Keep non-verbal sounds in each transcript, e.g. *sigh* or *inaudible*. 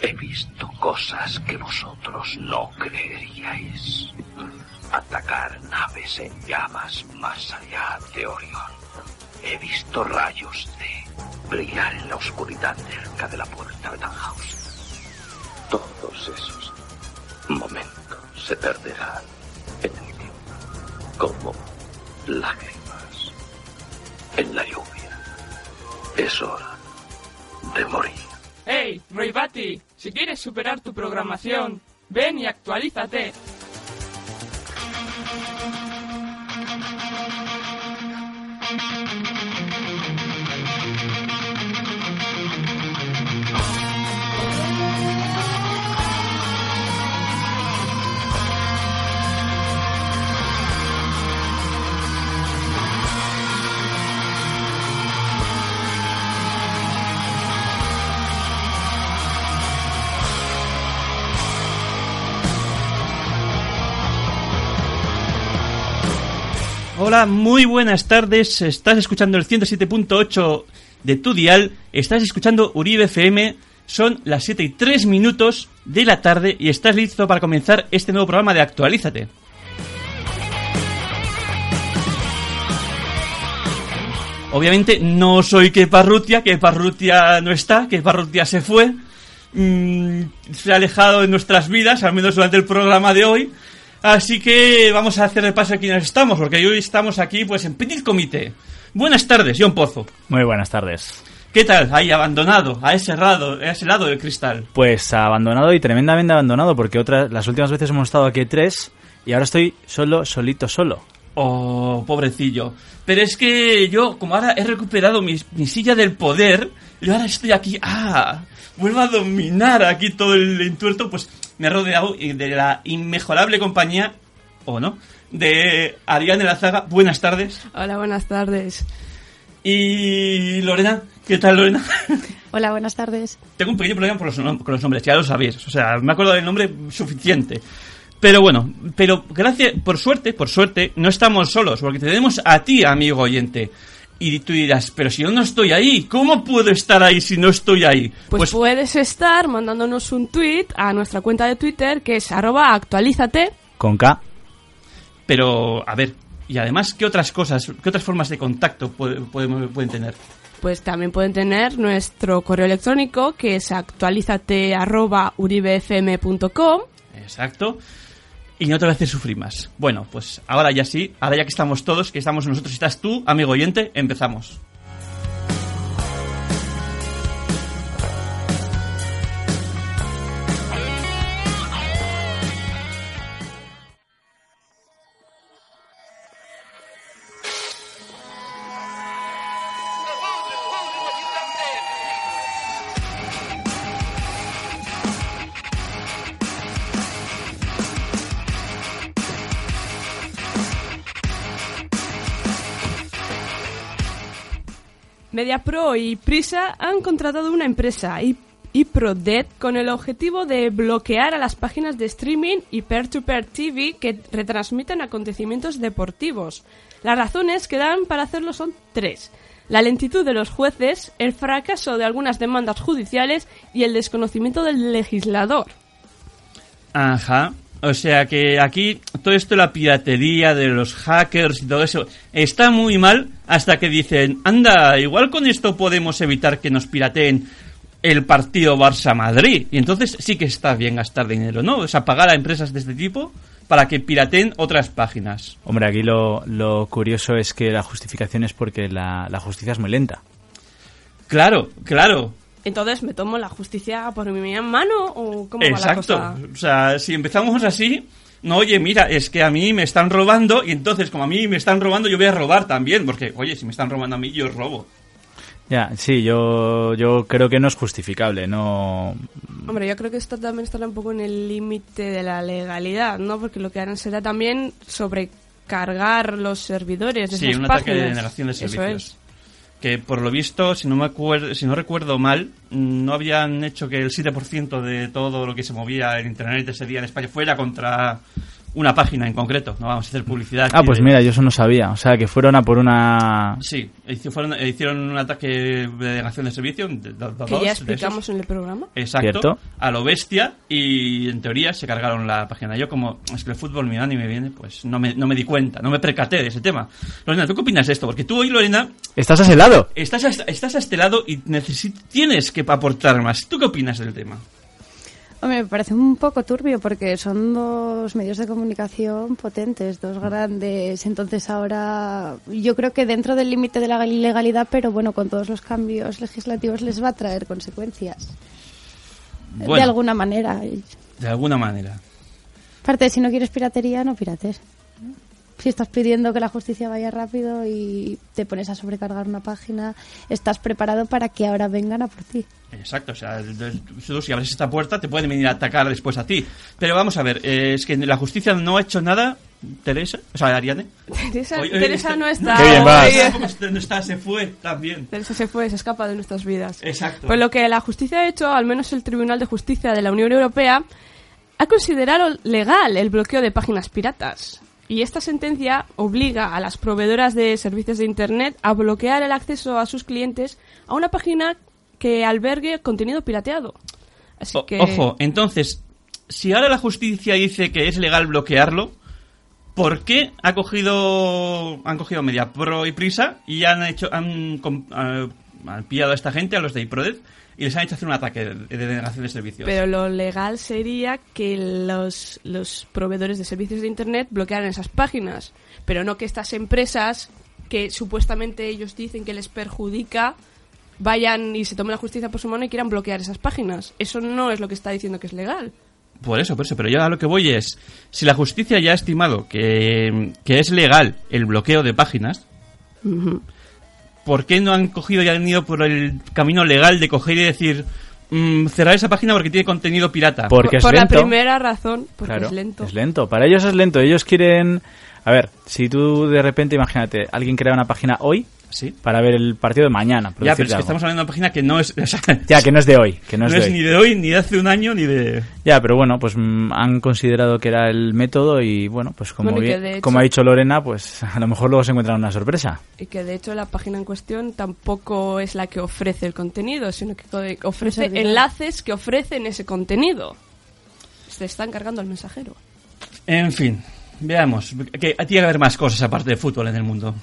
He visto cosas que vosotros no creeríais. Atacar naves en llamas más allá de Orión. He visto rayos de brillar en la oscuridad cerca de la puerta de Tannhaus. Todos esos momentos se perderán en el tiempo, como lágrimas en la lluvia. Es hora de morir. ¡Hey, Roy Batty! Si quieres superar tu programación, ven y actualízate. Hola, muy buenas tardes. Estás escuchando el 107.8 de tu dial. Estás escuchando Uribe FM. Son las 7 y 3 minutos de la tarde y estás listo para comenzar este nuevo programa de Actualízate. Obviamente no soy que Parrutia, que Parrutia no está, que Parrutia se fue. Mm, se ha alejado de nuestras vidas, al menos durante el programa de hoy. Así que vamos a hacer repaso a quienes estamos, porque hoy estamos aquí pues en Petit Comité. Buenas tardes, John Pozo. Muy buenas tardes. ¿Qué tal? Ahí abandonado, a ese lado, a ese lado del cristal. Pues abandonado y tremendamente abandonado, porque otras, las últimas veces hemos estado aquí tres y ahora estoy solo, solito, solo. Oh, pobrecillo. Pero es que yo, como ahora he recuperado mi, mi silla del poder, y ahora estoy aquí, ah, vuelvo a dominar aquí todo el entuerto, pues me he rodeado de la inmejorable compañía, o no, de Ariane Lazaga. Buenas tardes. Hola, buenas tardes. Y Lorena, ¿qué tal Lorena? *laughs* Hola, buenas tardes. Tengo un pequeño problema con los, nom- con los nombres, ya lo sabéis. O sea, me acuerdo del nombre suficiente. Pero bueno, pero gracias, por suerte, por suerte, no estamos solos, porque tenemos a ti, amigo oyente. Y tú dirás, pero si yo no estoy ahí, ¿cómo puedo estar ahí si no estoy ahí? Pues, puedes estar mandándonos un tweet a nuestra cuenta de Twitter que es arroba actualízate. Con K. Pero, a ver, y además, ¿qué otras cosas, qué otras formas de contacto puede- pueden tener? Pues también pueden tener nuestro correo electrónico que es actualízate arroba uribefm.com. Exacto. Y no te voy a sufrir más. Bueno, pues ahora ya sí, ahora ya que estamos todos, que estamos nosotros estás tú, amigo oyente, empezamos. MediaPro y Prisa han contratado una empresa, I- iProDead, con el objetivo de bloquear a las páginas de streaming y peer-to-peer TV que retransmiten acontecimientos deportivos. Las razones que dan para hacerlo son tres. La lentitud de los jueces, el fracaso de algunas demandas judiciales y el desconocimiento del legislador. Ajá. O sea que aquí todo esto la piratería de los hackers y todo eso está muy mal hasta que dicen, anda, igual con esto podemos evitar que nos pirateen el partido Barça-Madrid. Y entonces sí que está bien gastar dinero, ¿no? O sea, pagar a empresas de este tipo para que pirateen otras páginas. Hombre, aquí lo, lo curioso es que la justificación es porque la, la justicia es muy lenta. Claro, claro. Entonces, ¿me tomo la justicia por mi mano o cómo va la Exacto. cosa? O sea, si empezamos así, no, oye, mira, es que a mí me están robando y entonces como a mí me están robando yo voy a robar también, porque, oye, si me están robando a mí, yo robo. Ya, sí, yo, yo creo que no es justificable, no... Hombre, yo creo que esto también estará un poco en el límite de la legalidad, ¿no? Porque lo que harán será también sobrecargar los servidores de Sí, esas un ataque de denegación de Eso servicios. es. Que por lo visto, si no me acuerdo, si no recuerdo mal, no habían hecho que el 7% de todo lo que se movía en internet ese día en España fuera contra una página en concreto. No vamos a hacer publicidad. Ah, pues de- mira, yo eso no sabía. O sea, que fueron a por una... Sí, fueron- hicieron un ataque de denegación de servicio. de- de- de- Que dos ya explicamos en el programa. Exacto, Cierto. a lo bestia y en teoría se cargaron la página. Yo como es que el fútbol me da ni me viene, pues no me, no me di cuenta, no me percaté de ese tema. Lorena, ¿tú qué opinas de esto? Porque tú hoy, Lorena, ¿Estás a ese lado? estás a, estás a este lado y necesi- tienes que aportar más. ¿Tú qué opinas del tema? Hombre, me parece un poco turbio porque son dos medios de comunicación potentes, dos grandes. Entonces ahora yo creo que dentro del límite de la legalidad, pero bueno, con todos los cambios legislativos les va a traer consecuencias. de alguna manera. de alguna manera. Aparte, si no quieres piratería, no pirates. Si estás pidiendo que la justicia vaya rápido y te pones a sobrecargar una página, estás preparado para que ahora vengan a por ti. Exacto, o sea, tú si abres esta puerta te pueden venir a atacar después a ti. Pero vamos a ver, eh, es que la justicia no ha hecho nada, Teresa, o sea, Ariane. Teresa, Hoy- hoy Teresa no está. Qué bien vas. No está, se fue también. Teresa se fue, se escapa de nuestras vidas. Exacto. Pues lo que la justicia ha hecho, al menos el Tribunal de Justicia de la Unión Europea, ha considerado legal el bloqueo de páginas piratas. Y esta sentencia obliga a las proveedoras de servicios de Internet a bloquear el acceso a sus clientes a una página que albergue contenido pirateado. Así O- que... Ojo, entonces, si ahora la justicia dice que es legal bloquearlo, ¿por qué ha cogido, han cogido Media Pro y Prisa y han hecho, han pillado a esta gente, a los de iProdev, y les han hecho hacer un ataque de, de denegación de servicios? Pero lo legal sería que los, los proveedores de servicios de Internet bloquearan esas páginas, pero no que estas empresas que supuestamente ellos dicen que les perjudica vayan y se tomen la justicia por su mano y quieran bloquear esas páginas. Eso no es lo que está diciendo que es legal. Por eso, por eso, pero yo a lo que voy es, si la justicia ya ha estimado que, que es legal el bloqueo de páginas, ¿por qué no han cogido y han ido por el camino legal de coger y decir mm, cerrar esa página porque tiene contenido pirata? Porque por es por lento. la primera razón, porque Claro, es lento. Es lento. Para ellos es lento. Ellos quieren... A ver, si tú de repente, imagínate, alguien crea una página hoy Sí. para ver el partido de mañana. por Ya, pero es que algo. estamos hablando de una página que no es... o sea, *laughs* Ya, que no es de hoy. Que no, no es de es hoy. ni de hoy, ni de hace un año, ni de... Ya, pero bueno, pues mm, han considerado que era el método y bueno, pues como, Bueno, bien- hecho- como ha dicho Lorena, pues *laughs* a lo mejor luego se encuentran una sorpresa. Y que de hecho la página en cuestión tampoco es la que ofrece el contenido, sino que ofrece enlaces que ofrecen ese contenido. Se está encargando al mensajero. En fin, veamos. Que tiene que haber más cosas aparte de fútbol en el mundo.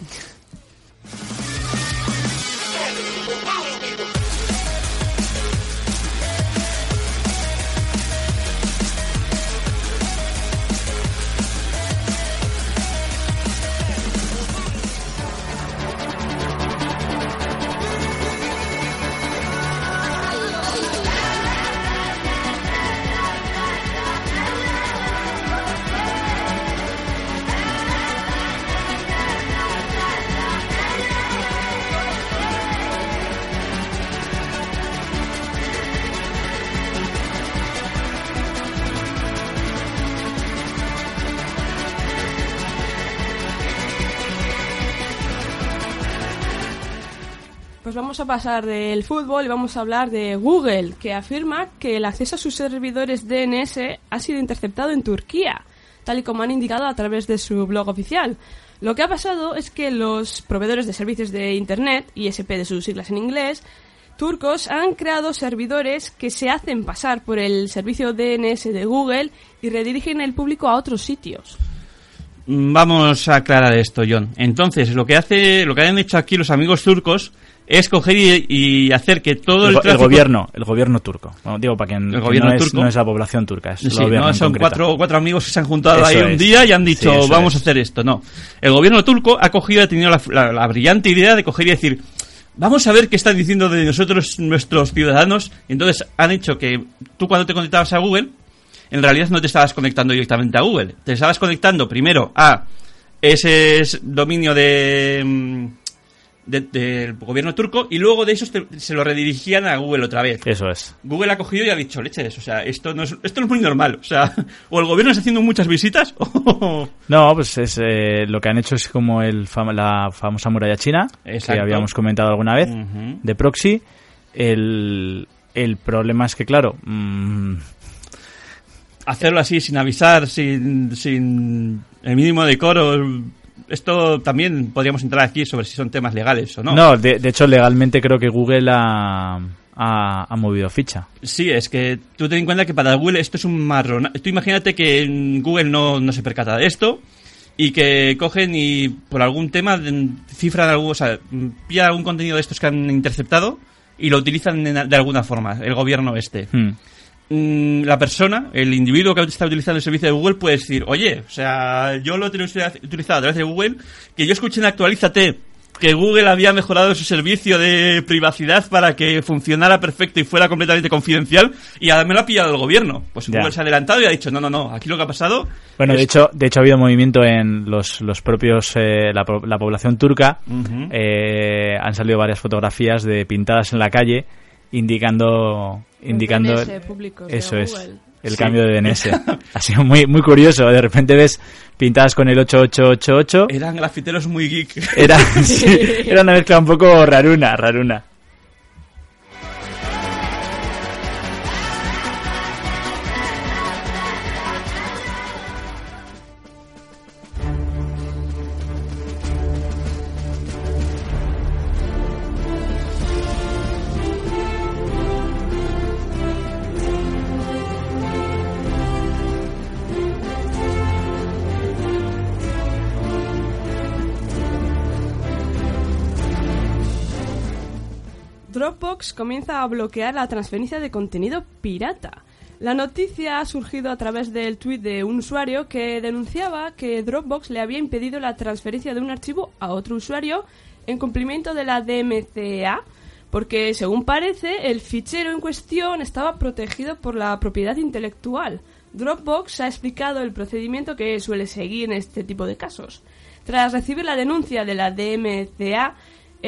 Vamos a pasar del fútbol y vamos a hablar de Google, que afirma que el acceso a sus servidores DNS ha sido interceptado en Turquía, tal y como han indicado a través de su blog oficial. Lo que ha pasado es que los proveedores de servicios de Internet, ISP de sus siglas en inglés, turcos han creado servidores que se hacen pasar por el servicio DNS de Google y redirigen el público a otros sitios. Mm, Vamos a aclarar esto, John. Entonces, lo que hace, lo que han hecho aquí los amigos turcos es coger y, y hacer que todo El, el, el gobierno, el gobierno turco. Bueno, digo para quien El gobierno no, es, turco. no es la población turca, es Sí, no son cuatro, cuatro amigos que se han juntado Eso ahí un día y han dicho, Sí, vamos es. a hacer esto. No. El gobierno turco ha cogido ha tenido la, la- la brillante idea de coger y decir, vamos a ver qué están diciendo de nosotros nuestros ciudadanos. Entonces han hecho que tú cuando te conectabas a Google, en realidad no te estabas conectando directamente a Google. Te estabas conectando primero a ese dominio de... mm, de- del gobierno turco y luego de esos te- se lo redirigían a Google otra vez. Eso es. Google ha cogido y ha dicho, leches, o sea, esto no es, esto no es muy normal. O sea, *laughs* o el gobierno está haciendo muchas visitas *laughs* o... No, pues es eh, lo que han hecho es como el fam- la famosa muralla china Exacto. que habíamos comentado alguna vez de proxy. El, el problema es que claro, mm, hacerlo así sin avisar, sin, sin el mínimo decoro. Esto también podríamos entrar aquí sobre si son temas legales o no. no, de, de hecho legalmente creo que Google ha, ha, ha movido ficha. Sí, es que tú ten en cuenta que para Google esto es un marrón. Tú imagínate que Google no, no se percata de esto y que cogen y por algún tema cifran algo, o sea, pillan algún contenido de estos que han interceptado y lo utilizan de alguna forma, el gobierno este. Hmm. Mm, la persona, el individuo que está utilizando el servicio de Google puede decir, oye, o sea, yo lo he utilizado a través de Google, que yo escuché en Actualízate que Google había mejorado su servicio de privacidad para que funcionara perfecto y fuera completamente confidencial y ahora me lo ha pillado el gobierno. Pues Ya. Google se ha adelantado y ha dicho, no, no, no, aquí lo que ha pasado... Bueno, es- de hecho, de hecho ha habido movimiento en los, los propios eh, la, po- la población turca. Eh, han salido varias fotografías de pintadas en la calle indicando indicando DNS públicos de eso es el Sí. cambio de DNS. *laughs* ha sido muy muy curioso. De repente ves pintadas con el 8888. Eran grafiteros muy geek. Era, *laughs* sí, era una mezcla un poco raruna, raruna. Comienza a bloquear la transferencia de contenido pirata. La noticia ha surgido a través del tuit de un usuario que denunciaba que Dropbox le había impedido la transferencia de un archivo a otro usuario en cumplimiento de la DMCA, porque según parece el fichero en cuestión estaba protegido por la propiedad intelectual. Dropbox ha explicado el procedimiento que suele seguir en este tipo de casos. Tras recibir la denuncia de la DMCA,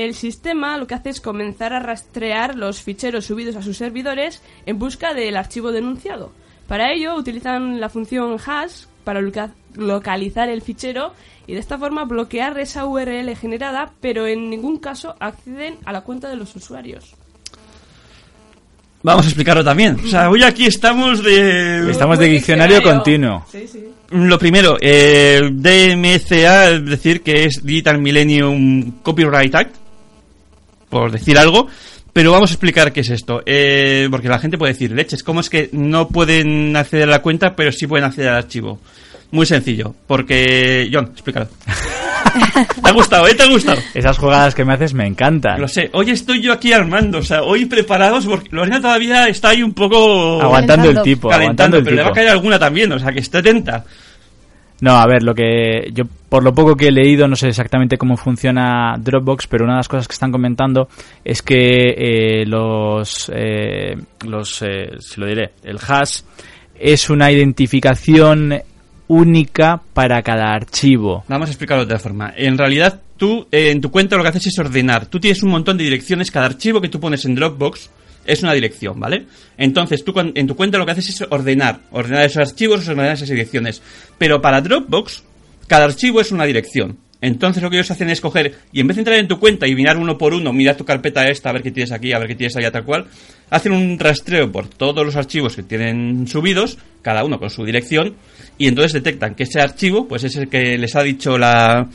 el sistema lo que hace es comenzar a rastrear los ficheros subidos a sus servidores en busca del archivo denunciado. Para ello utilizan la función hash para loca- localizar el fichero y de esta forma bloquear esa URL generada, pero en ningún caso acceden a la cuenta de los usuarios. Vamos a explicarlo también. O sea, hoy aquí estamos de... Estamos de diccionario continuo. Sí, sí. Lo primero, eh, DMCA, es decir, que es Digital Millennium Copyright Act, por decir algo, pero vamos a explicar qué es esto, eh, porque la gente puede decir, leches, ¿cómo es que no pueden acceder a la cuenta, pero sí pueden acceder al archivo? Muy sencillo, porque... John, explícalo. *laughs* ¿Te ha gustado, eh? ¿Te ha gustado? Esas jugadas que me haces me encantan. Lo sé, hoy estoy yo aquí armando, o sea, hoy preparados, porque Lorena todavía está ahí un poco... Aguantando el Calentando. tipo, aguantando calentando, el pero le va a tipo. caer alguna también, o sea, que esté atenta. No, a ver, lo que yo por lo poco que he leído no sé exactamente cómo funciona Dropbox, pero una de las cosas que están comentando es que eh, los eh, los eh, se lo diré, el hash es una identificación única para cada archivo. Vamos a explicarlo de otra forma. En realidad, tú eh, en tu cuenta lo que haces es ordenar. Tú tienes un montón de direcciones. Cada archivo que tú pones en Dropbox es una dirección, ¿vale? Entonces, tú en tu cuenta lo que haces es ordenar. Ordenar esos archivos, ordenar esas direcciones. Pero para Dropbox, cada archivo es una dirección. Entonces lo que ellos hacen es coger y en vez de entrar en tu cuenta y mirar uno por uno, mirar tu carpeta esta, a ver qué tienes aquí, a ver qué tienes allá, tal cual, hacen un rastreo por todos los archivos que tienen subidos, cada uno con su dirección, y entonces detectan que ese archivo, pues es el que les ha dicho la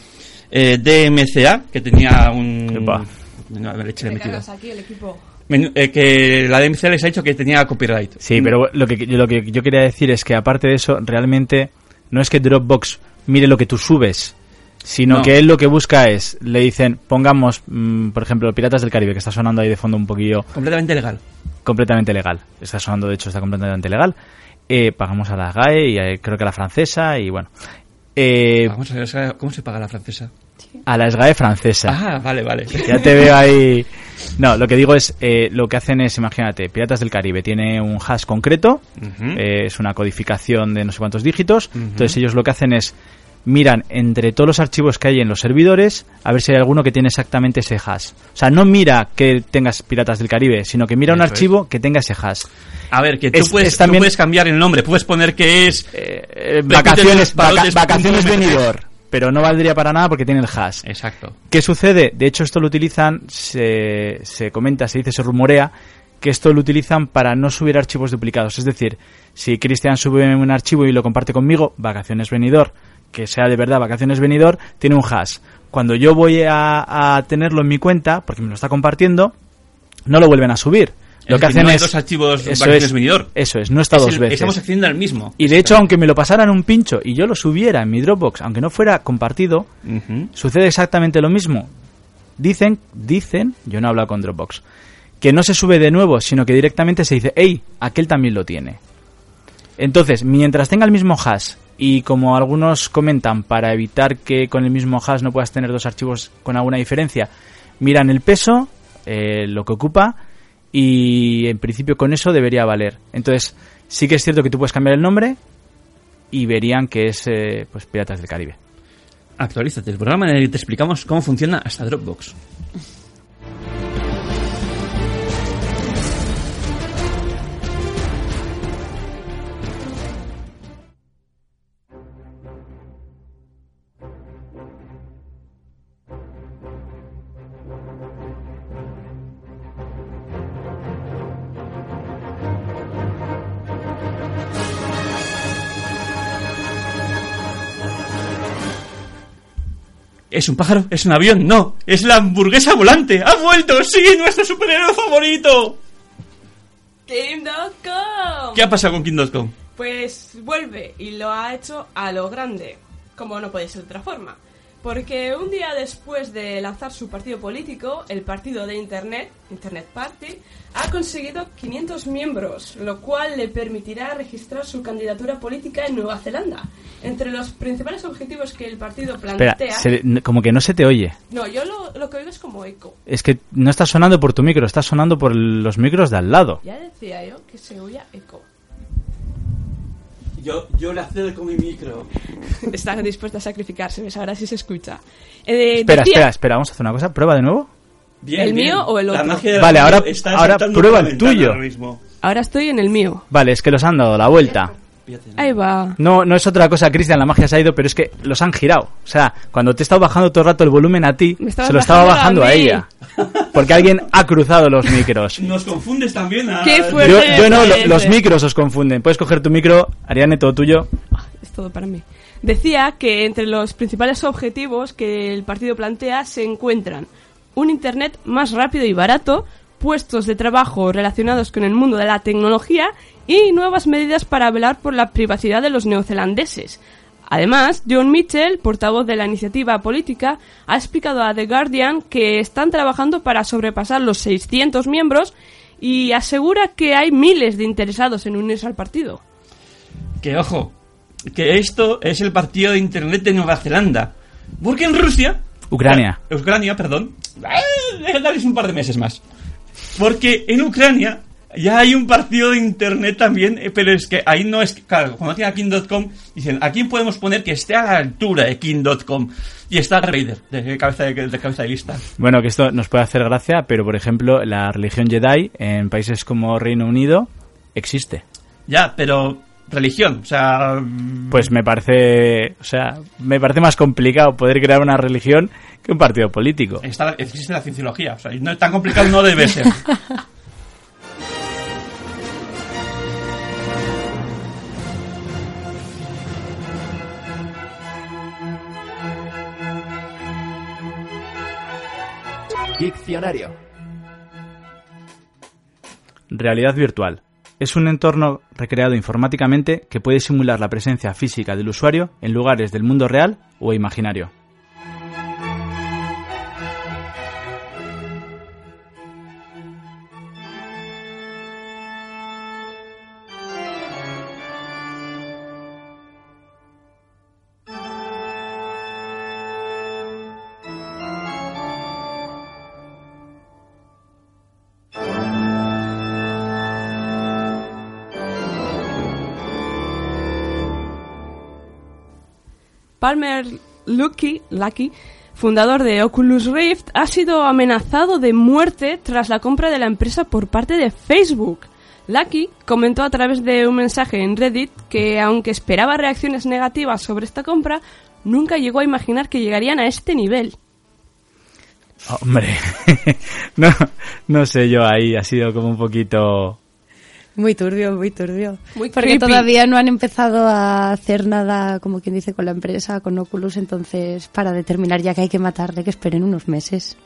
eh, DMCA, que tenía un... Epa. No, leche le he Te metido. cagas aquí el equipo. Eh, que la DMCA les ha dicho que tenía copyright. Sí, pero lo que, lo que yo quería decir es que aparte de eso, realmente no es que Dropbox mire lo que tú subes, sino No. que él lo que busca es, le dicen, pongamos, mm, por ejemplo, Piratas del Caribe, que está sonando ahí de fondo un poquillo Completamente legal. completamente legal. Está sonando, de hecho, está completamente legal. Eh, pagamos a la GAE y eh, creo que a la francesa y bueno. Eh, Vamos a ver, ¿cómo se paga la francesa? A la SGAE francesa. Ah, vale, vale. Ya te veo *laughs* ahí. No, lo que digo es, eh, lo que hacen es, imagínate, Piratas del Caribe tiene un hash concreto, eh, es una codificación de no sé cuántos dígitos, entonces ellos lo que hacen es miran entre todos los archivos que hay en los servidores a ver si hay alguno que tiene exactamente ese hash. O sea, no mira que tengas Piratas del Caribe, sino que mira un es. archivo que tenga ese hash. A ver, que tú, Es- puedes, es tú también- puedes cambiar el nombre, puedes poner que es... Eh, vacaciones, vaca- vacaciones punto MP3. venidor, pero no valdría para nada porque tiene el hash. Exacto. ¿Qué sucede? De hecho, esto lo utilizan, se, se comenta, se dice, se rumorea que esto lo utilizan para no subir archivos duplicados. Es decir, si Cristian sube un archivo y lo comparte conmigo, vacaciones venidor, que sea de verdad vacaciones venidor, tiene un hash. Cuando yo voy a, a tenerlo en mi cuenta, porque me lo está compartiendo, no lo vuelven a subir. Lo que hacen no es... dos archivos eso es, venidor. Eso es, no está Es dos el- veces. Estamos accediendo al mismo. Y de hecho, aunque me lo pasaran un pincho y yo lo subiera en mi Dropbox, aunque no fuera compartido, sucede exactamente lo mismo. Dicen, dicen, yo no he hablado con Dropbox, que no se sube de nuevo, sino que directamente se dice, hey, aquel también lo tiene. Entonces, mientras tenga el mismo hash, y como algunos comentan, para evitar que con el mismo hash no puedas tener dos archivos con alguna diferencia, miran el peso, eh, lo que ocupa, y en principio con eso debería valer. Entonces, sí que es cierto que tú puedes cambiar el nombre y verían que es eh, pues Piratas del Caribe. Actualízate, el programa en el te explicamos cómo funciona hasta Dropbox. ¿Es un pájaro? ¿Es un avión? No, es la hamburguesa volante. ¡Ha vuelto! ¡Sí, nuestro superhéroe favorito! Game.com. ¿Qué ha pasado con King.com? Pues vuelve y lo ha hecho a lo grande, como no puede ser de otra forma. Porque un día después de lanzar su partido político, el partido de Internet, Internet Party, ha conseguido 500 miembros, lo cual le permitirá registrar su candidatura política en Nueva Zelanda. Entre los principales objetivos que el partido Espera, plantea... se- como que no se te oye. No, yo lo, lo que oigo es como eco. Es que no está sonando por tu micro, está sonando por los micros de al lado. Ya decía yo que se oía eco. Yo, yo le accedo con mi micro. *laughs* Está dispuesta a sacrificarse, ¿ves? Ahora sí se escucha. Eh, Espera, decía- espera, espera, vamos a hacer una cosa. Prueba de nuevo. Bien, ¿El bien. mío o el otro? Vale, ahora- ahora prueba el tuyo. ahora mismo. Ahora estoy en el mío. Vale, es que los han dado la vuelta. Ahí va. No, no es otra cosa, Cristian, la magia se ha ido, pero es que los han girado. O sea, cuando te he estado bajando todo el rato el volumen a ti, se lo estaba bajando a ella. Porque alguien ha cruzado los micros. *laughs* Nos confundes también a... Qué Yo, fuerte. yo no, lo- los micros os confunden. Puedes coger tu micro, Ariane, todo tuyo. Es todo para mí. Decía que entre los principales objetivos que el partido plantea se encuentran un Internet más rápido y barato, puestos de trabajo relacionados con el mundo de la tecnología y nuevas medidas para velar por la privacidad de los neozelandeses. Además, John Mitchell, portavoz de la iniciativa política, ha explicado a The Guardian que están trabajando para sobrepasar los 600 miembros y asegura que hay miles de interesados en unirse al partido. Que ojo, que esto es el partido de internet de Nueva Zelanda. Porque en Rusia... Ucrania. Eh, Ucrania, perdón. Eh, Darles un par de meses más. Porque en Ucrania ya hay un partido de internet también, eh, pero es que ahí no es... Claro, cuando tienen a King.com, dicen, ¿a quién podemos poner que esté a la altura de King.com? Y está Raider, de cabeza de, de cabeza de lista. Bueno, que esto nos puede hacer gracia, pero por ejemplo, la religión Jedi en países como Reino Unido existe. Ya, pero religión, o sea... Pues me parece, o sea, me parece más complicado poder crear una religión que un partido político. Está, existe la cienciología, o sea, no, tan complicado no debe ser. Diccionario. Realidad virtual. Es un entorno recreado informáticamente que puede simular la presencia física del usuario en lugares del mundo real o imaginario. Palmer Lucky, Lucky, fundador de Oculus Rift, ha sido amenazado de muerte tras la compra de la empresa por parte de Facebook. Lucky comentó a través de un mensaje en Reddit que aunque esperaba reacciones negativas sobre esta compra, nunca llegó a imaginar que llegarían a este nivel. Hombre, *laughs* no, no sé yo ahí, ha sido como un poquito... Muy turbio, muy turbio. Muy Porque creepy. todavía no han empezado a hacer nada, como quien dice, con la empresa, con Oculus, entonces para determinar ya que hay que matarle, que esperen unos meses.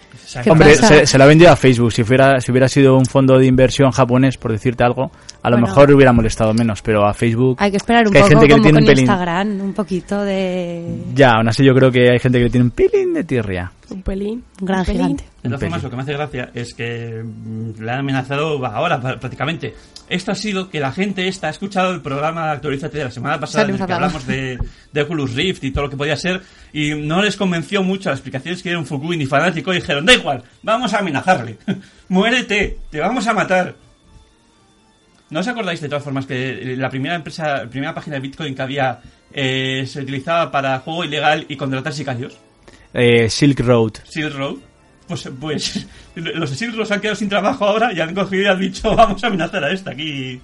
¿Qué Hombre, se, se lo ha vendido a Facebook. Si hubiera, si hubiera sido un fondo de inversión japonés, por decirte algo, a lo Bueno. mejor hubiera molestado menos, pero a Facebook... Hay que esperar un que hay poco gente que como tiene con un pelín... Instagram, un poquito de... Ya, aún así yo creo que hay gente que le tiene un pelín de tirria. Un pelín. Un gran un pelín. gigante. De todas formas, lo que me hace gracia es que mm, le han amenazado ahora pr- prácticamente. Esto ha sido que la gente esta ha escuchado el programa Actualízate de la semana pasada en el que hablamos de, de Oculus Rift y todo lo que podía ser y no les convenció mucho las explicaciones que dieron Fukui ni fanático y dijeron, da igual, vamos a amenazarle. *laughs* Muérete, te vamos a matar. ¿No os acordáis de todas formas que la primera empresa, la primera página de Bitcoin que había eh, se utilizaba para juego ilegal y contratar sicarios? Eh, Silk Road. Silk Road. Pues, pues *laughs* los se han quedado sin trabajo ahora y han cogido y han dicho vamos a amenazar a esta aquí.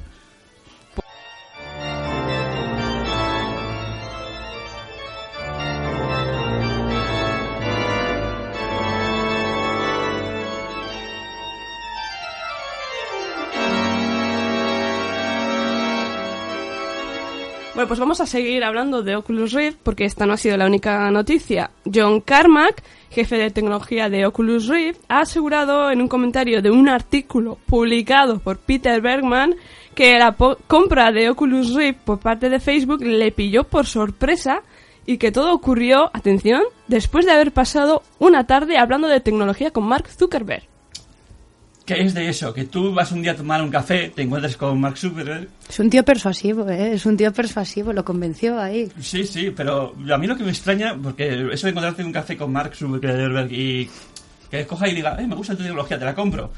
Bueno, pues vamos a seguir hablando de Oculus Rift porque esta no ha sido la única noticia. John Carmack, jefe de tecnología de Oculus Rift, ha asegurado en un comentario de un artículo publicado por Peter Bergman que la compra de Oculus Rift por parte de Facebook le pilló por sorpresa y que todo ocurrió, atención, después de haber pasado una tarde hablando de tecnología con Mark Zuckerberg. ¿Qué es de eso? Que tú vas un día a tomar un café, te encuentras con Mark Zuckerberg. Es un tío persuasivo, ¿eh? Es un tío persuasivo, lo convenció ahí. Sí, sí, pero a mí lo que me extraña, porque eso de encontrarte en un café con Mark Zuckerberg y que coja y diga, "Eh, me gusta tu tecnología, te la compro.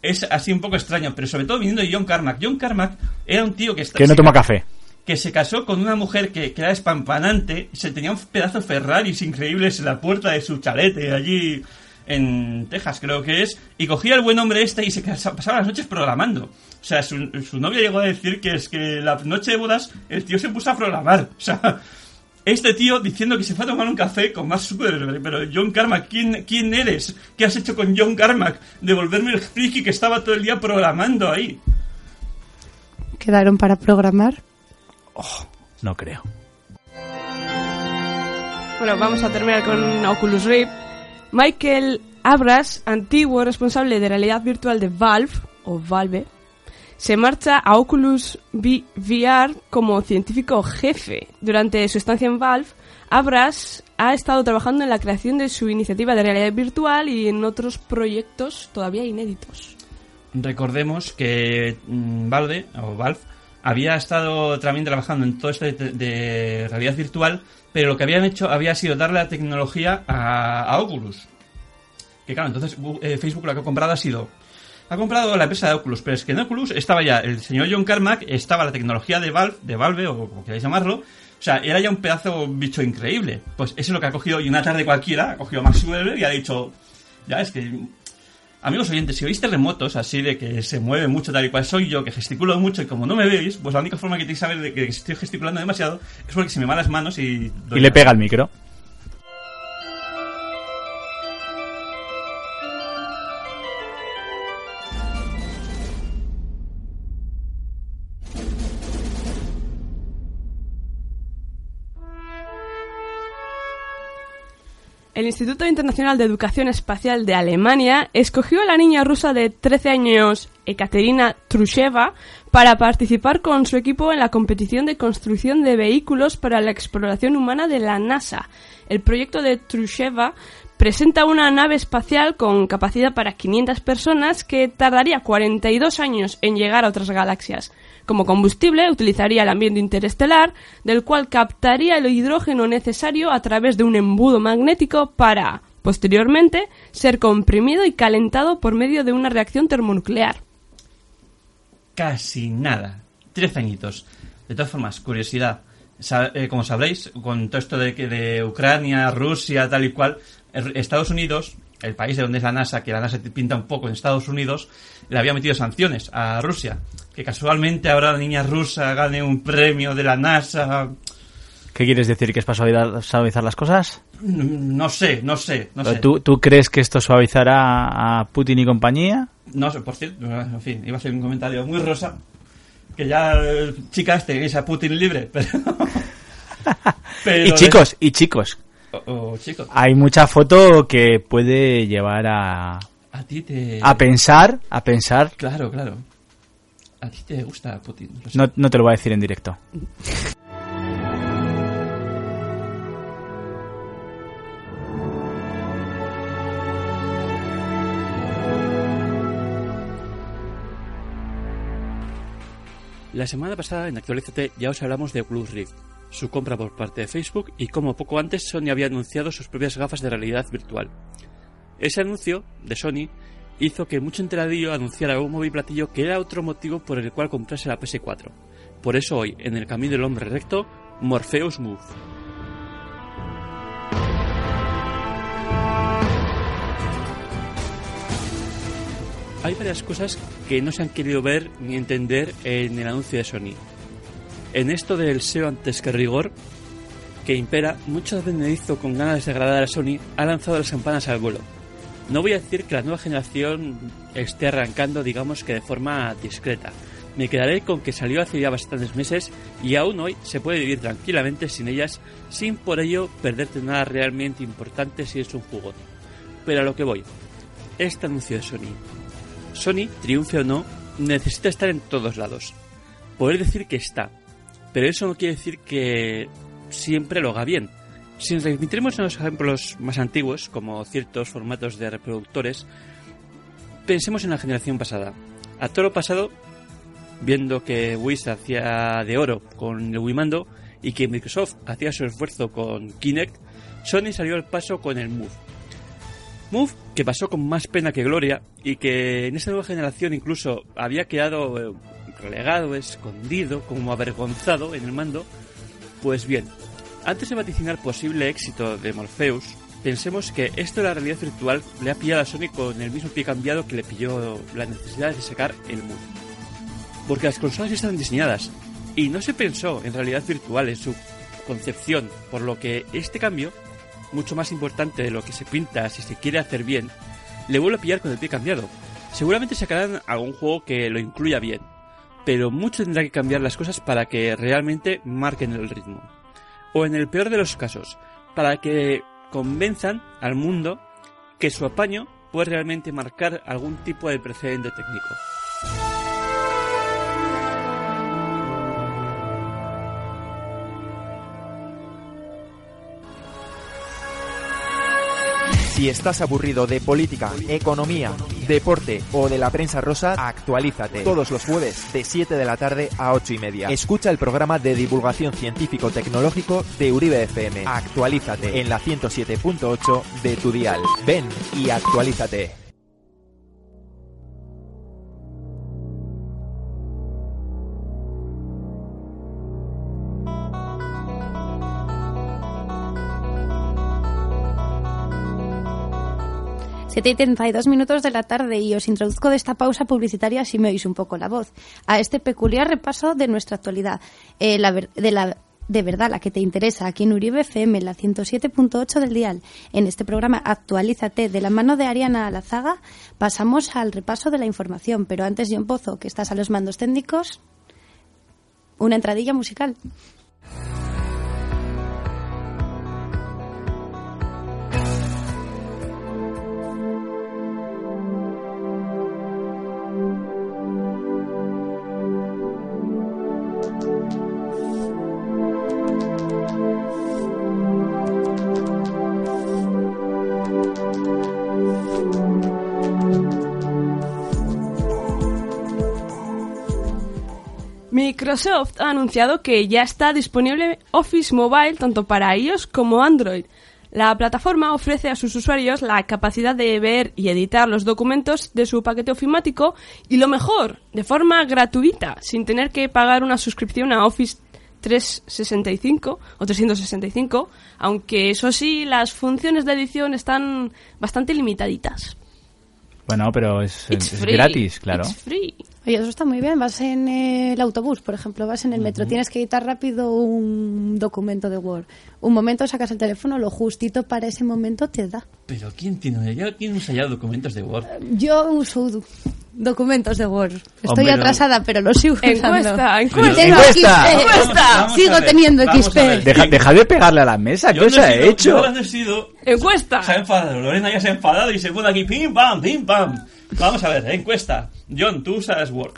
Es así un poco extraño, pero sobre todo viniendo de John Carmack. John Carmack era un tío que... está- Que no toma ca- café. que se casó con una mujer que, que era espampanante, se tenía un pedazo de Ferraris increíbles en la puerta de su chalete allí en Texas creo que es, y cogía el buen hombre este y se pasaba las noches programando. O sea, su, su novia llegó a decir que es que la noche de bodas el tío se puso a programar. O sea, este tío diciendo que se fue a tomar un café con más Zuckerberg, pero John Carmack, ¿quién, ¿quién eres? ¿Qué has hecho con John Carmack? Devolverme el friki que estaba todo el día programando ahí. Quedaron para programar. No creo. Bueno, vamos a terminar con Oculus Rift. Michael Abras, antiguo responsable de realidad virtual de Valve, o Valve, se marcha a Oculus VR como científico jefe. Durante su estancia en Valve, Abras ha estado trabajando en la creación de su iniciativa de realidad virtual y en otros proyectos todavía inéditos. Recordemos que mm, Valve, o Valve había estado también trabajando en todo esto de, de realidad virtual, pero lo que habían hecho había sido darle la tecnología a, a Oculus. Que claro, entonces eh, Facebook lo que ha comprado ha sido... Ha comprado la empresa de Oculus, pero es que en Oculus estaba ya el señor John Carmack, estaba la tecnología de Valve, de Valve o como queráis llamarlo, o sea, era ya un pedazo bicho increíble. Pues eso es lo que ha cogido y una tarde cualquiera, ha cogido Max Zuckerberg y ha dicho, ya es que Amigos oyentes, si oís terremotos así de que se mueve mucho tal y cual soy yo, que gesticulo mucho y como no me veis, pues la única forma que tenéis que saber de que estoy gesticulando demasiado es porque se me van las manos y... doy Y le pega al micro. El Instituto Internacional de Educación Espacial de Alemania escogió a la niña rusa de 13 años, Ekaterina Trusheva, para participar con su equipo en la competición de construcción de vehículos para la exploración humana de la NASA. El proyecto de Trusheva presenta una nave espacial con capacidad para 500 personas que tardaría 42 años en llegar a otras galaxias. Como combustible utilizaría el ambiente interestelar, del cual captaría el hidrógeno necesario a través de un embudo magnético para, posteriormente, ser comprimido y calentado por medio de una reacción termonuclear. Casi nada. Trece añitos. De todas formas, curiosidad. Eh, como sabréis, con todo esto de, de Ucrania, Rusia, tal y cual, er- Estados Unidos, el país de donde es la NASA, que la NASA pinta un poco en Estados Unidos, le había metido sanciones a Rusia. Que casualmente ahora la niña rusa gane un premio de la NASA. ¿Qué quieres decir? ¿Que es para suavizar, suavizar las cosas? No sé, no sé, no sé. ¿Tú, ¿Tú crees que esto suavizará a Putin y compañía? No sé, por cierto, en fin, iba a ser un comentario muy rosa. Que ya, chicas, tenéis a Putin libre, *laughs* pero... pero y chicos, y chicos, Oh, oh, chicos, hay mucha foto que puede llevar a, a ti te... a pensar, a pensar. Claro, claro. A ti te gusta Putin. No, no te lo voy a decir en directo. La semana pasada en Actualízate ya os hablamos de Oculus Rift, su compra por parte de Facebook y como poco antes Sony había anunciado sus propias gafas de realidad virtual. Ese anuncio de Sony hizo que mucho enteradillo anunciara un móvil platillo que era otro motivo por el cual comprase la PS4. Por eso hoy, en el camino del hombre recto, Morpheus Move. Hay varias cosas que no se han querido ver ni entender en el anuncio de Sony. En esto del SEO antes que rigor, que impera, mucho benedicto con ganas de agradar a Sony ha lanzado las campanas al vuelo. No voy a decir que la nueva generación esté arrancando, digamos que de forma discreta. Me quedaré con que salió hace ya bastantes meses y aún hoy se puede vivir tranquilamente sin ellas, sin por ello perderte nada realmente importante si es un jugón. Pero a lo que voy, este anuncio de Sony. Sony, triunfe o no, necesita estar en todos lados. Poder decir que está, pero eso no quiere decir que siempre lo haga bien. Si nos remitiremos a los ejemplos más antiguos, como ciertos formatos de reproductores, pensemos en la generación pasada. A todo lo pasado, viendo que Wii se hacía de oro con el Wiimando y que Microsoft hacía su esfuerzo con Kinect, Sony salió al paso con el Move. Move que pasó con más pena que gloria y que en esta nueva generación incluso había quedado eh, relegado, escondido, como avergonzado en el mando, pues bien, antes de vaticinar posible éxito de Morpheus, pensemos que esto de la realidad virtual le ha pillado a Sony con el mismo pie cambiado que le pilló la necesidad de sacar el Move. Porque las consolas están diseñadas y no se pensó en realidad virtual en su concepción, por lo que este cambio, mucho más importante de lo que se pinta si se quiere hacer bien, le vuelve a pillar con el pie cambiado. Seguramente sacarán algún juego que lo incluya bien, pero mucho tendrá que cambiar las cosas para que realmente marquen el ritmo. O en el peor de los casos, para que convenzan al mundo que su apaño puede realmente marcar algún tipo de precedente técnico. Si estás aburrido de política, economía, deporte o de la prensa rosa, actualízate. Todos los jueves de 7 de la tarde a 8 y media. Escucha el programa de divulgación científico-tecnológico de Uribe FM. Actualízate en la 107.8 de tu dial. Ven y actualízate. Siete y 32 minutos de la tarde y os introduzco de esta pausa publicitaria si me oís un poco la voz, a este peculiar repaso de nuestra actualidad, eh, de verdad la que te interesa aquí en Uribe FM, la 107.8 del dial. En este programa Actualízate de la mano de Ariana Alazaga pasamos al repaso de la información, pero antes John Pozo, que estás a los mandos técnicos, una entradilla musical. Microsoft ha anunciado que ya está disponible Office Mobile tanto para iOS como Android. La plataforma ofrece a sus usuarios la capacidad de ver y editar los documentos de su paquete ofimático y lo mejor, de forma gratuita, sin tener que pagar una suscripción a Office 365 o 365, aunque eso sí, las funciones de edición están bastante limitaditas. Bueno, pero es, es gratis, claro. It's free. Oye, eso está muy bien. Vas en el autobús, por ejemplo, vas en el metro, tienes que editar rápido un documento de Word. Un momento sacas el teléfono, lo justito para ese momento te da. Pero ¿quién tiene, ya, ¿quién usa ya documentos de Word? Yo uso do- documentos de Word. Estoy Hombre, no. atrasada, pero los sigo usando. Encuesta, encuesta. Tengo Encuesta. XP. Vamos- vamos Sigo ver, teniendo XP. Deja, deja de pegarle a la mesa, ¿qué os no he ha sido- hecho? Yo no he sido... Encuesta. Se ha enfadado, Lorena ya se ha enfadado y se pone aquí pim pam, pim pam. Vamos a ver, encuesta. John, tú usas Word.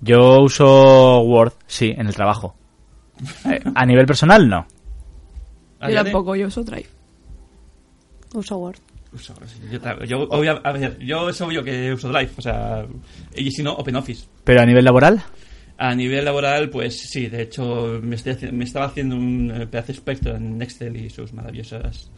Yo uso Word, sí, en el trabajo. *laughs* Eh, a nivel personal, no. Yo tampoco, yo uso Drive. Uso Word. Uso- Yo, yo, obvia- a ver, yo es obvio que uso Drive, o sea, y si no, OpenOffice. Pero a nivel laboral, A nivel laboral, pues sí, de hecho me, estoy me estaba haciendo un eh, pedazo de espectro en Excel y sus maravillosas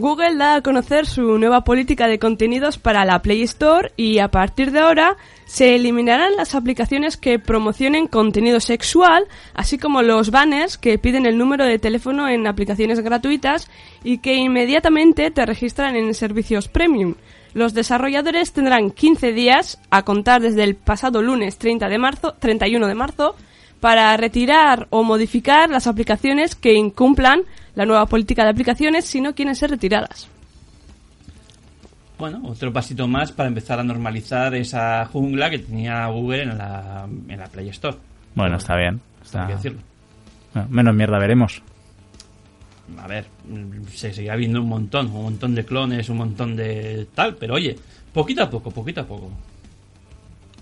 Google da a conocer su nueva política de contenidos para la Play Store y a partir de ahora se eliminarán las aplicaciones que promocionen contenido sexual, así como los banners que piden el número de teléfono en aplicaciones gratuitas y que inmediatamente te registran en servicios premium. Los desarrolladores tendrán 15 días a contar desde el pasado lunes 30 de marzo, 31 de marzo para retirar o modificar las aplicaciones que incumplan la nueva política de aplicaciones si no quieren ser retiradas. Bueno, otro pasito más para empezar a normalizar esa jungla que tenía Google en la, en la Play Store. bueno, está bien. Está- Hay que decirlo. Bueno, menos mierda veremos. A ver, se seguirá viendo un montón, un montón de clones, un montón de tal, pero oye, poquito a poco, poquito a poco.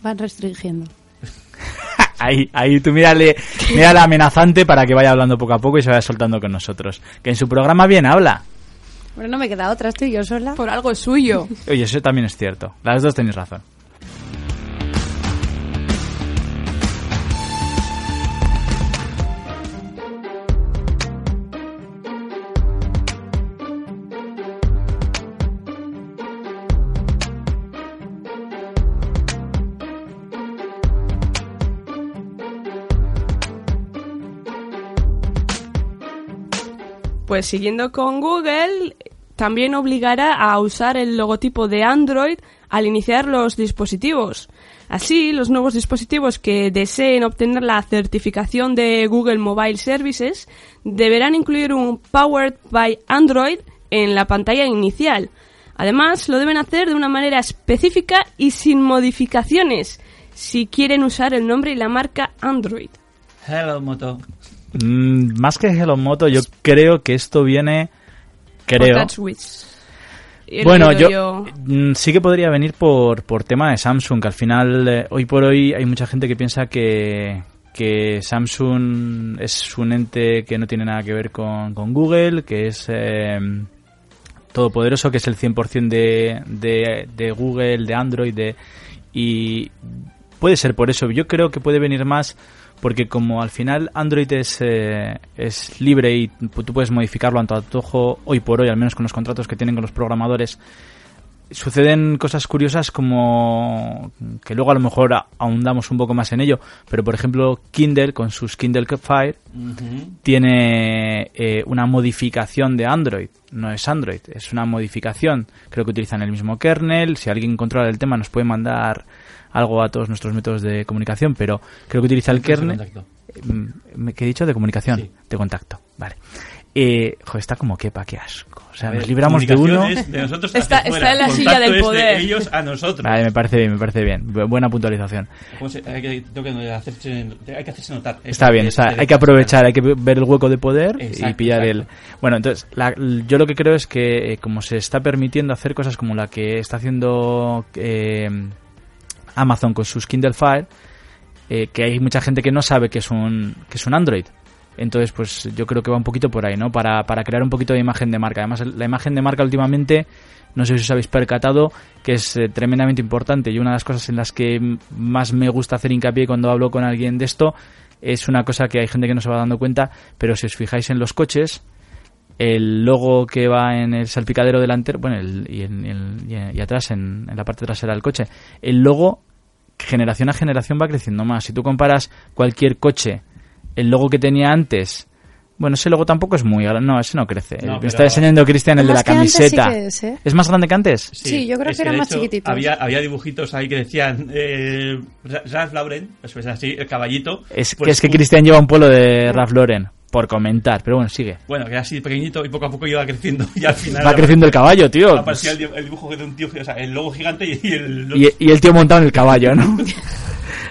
Van restringiendo. *laughs* Ahí, ahí tú mírale, *laughs* mírale amenazante para que vaya hablando poco a poco y se vaya soltando con nosotros. Que en su programa bien habla. Bueno, no me queda otra, estoy yo sola. Por algo es suyo. *laughs* Oye, eso también es cierto. Las dos tenéis razón. Pues siguiendo con Google, también obligará a usar el logotipo de Android al iniciar los dispositivos. Así, los nuevos dispositivos que deseen obtener la certificación de Google Mobile Services deberán incluir un Powered by Android en la pantalla inicial. Además, lo deben hacer de una manera específica y sin modificaciones si quieren usar el nombre y la marca Android. Hello, Moto. Mm, más que Hello Moto, yo creo que esto viene. Creo. Bueno, yo, mm, sí que podría venir por, por tema de Samsung, que al final, eh, hoy por hoy, hay mucha gente que piensa que, que Samsung es un ente que no tiene nada que ver con, con Google, que es eh, todopoderoso, que es el 100% de, de, de Google, de Android, de, y puede ser por eso. Yo creo que puede venir más porque como al final Android es, eh, es libre y tú puedes modificarlo a tu antojo hoy por hoy, al menos con los contratos que tienen con los programadores, suceden cosas curiosas como que luego a lo mejor ahondamos un poco más en ello, pero por ejemplo Kindle con sus Kindle Fire tiene eh, una modificación de Android. No es Android, es una modificación. Creo que utilizan el mismo kernel. Si alguien controla el tema nos puede mandar algo a todos nuestros métodos de comunicación, pero creo que utiliza el kernel. Mm, ¿me- ¿Qué he dicho? De comunicación, Sí. de contacto. Vale. Eh, joder, está como quepa, qué asco. O sea, ver, nos libramos de uno. De nosotros Está- hacia está en la silla del es de poder. ellos a nosotros. Vale, me parece bien, me parece bien. Bu- Buena puntualización. ¿Cómo se- hay, que, hacerse, hay que hacerse notar. Está Eso bien, o sea, hay que aprovechar, hay que ver el hueco de poder y pillar exacto. el... Bueno, entonces, la- yo lo que creo es que eh, como se está permitiendo hacer cosas como la que está haciendo eh, Amazon con sus Kindle Fire, eh, que hay mucha gente que no sabe que es un, que es un Android. Entonces, pues yo creo que va un poquito por ahí, ¿no? Para, para crear un poquito de imagen de marca. Además, la imagen de marca últimamente, no sé si os habéis percatado, que es eh, tremendamente importante. Y una de las cosas en las que más me gusta hacer hincapié cuando hablo con alguien de esto es una cosa que hay gente que no se va dando cuenta, pero si os fijáis en los coches, el logo que va en el salpicadero delantero, bueno, el- y, en- en- y atrás, en, en la parte trasera del coche, el logo generación a generación va creciendo más. Si tú comparas cualquier coche, el logo que tenía antes, bueno, ese logo tampoco es muy grande, no, ese no crece. No, Me pero- está enseñando Cristian el de la sí camiseta. es, ¿eh? ¿Es más grande que antes? Sí, yo creo es que eran de más hecho, chiquititos. Había, había dibujitos ahí que decían eh, Ra- Ralph Lauren, eso es así, el caballito. Es Pues que es que Cristian lleva un pueblo de Ralph Lauren, por comentar, pero bueno, sigue. Bueno, que era así pequeñito y poco a poco iba creciendo *laughs* y al final... Va creciendo el caballo, tío. Aparecía el, di- el dibujo de un tío, o sea, el logo gigante y, y el... Y, y el tío montado en el caballo, ¿no? *laughs*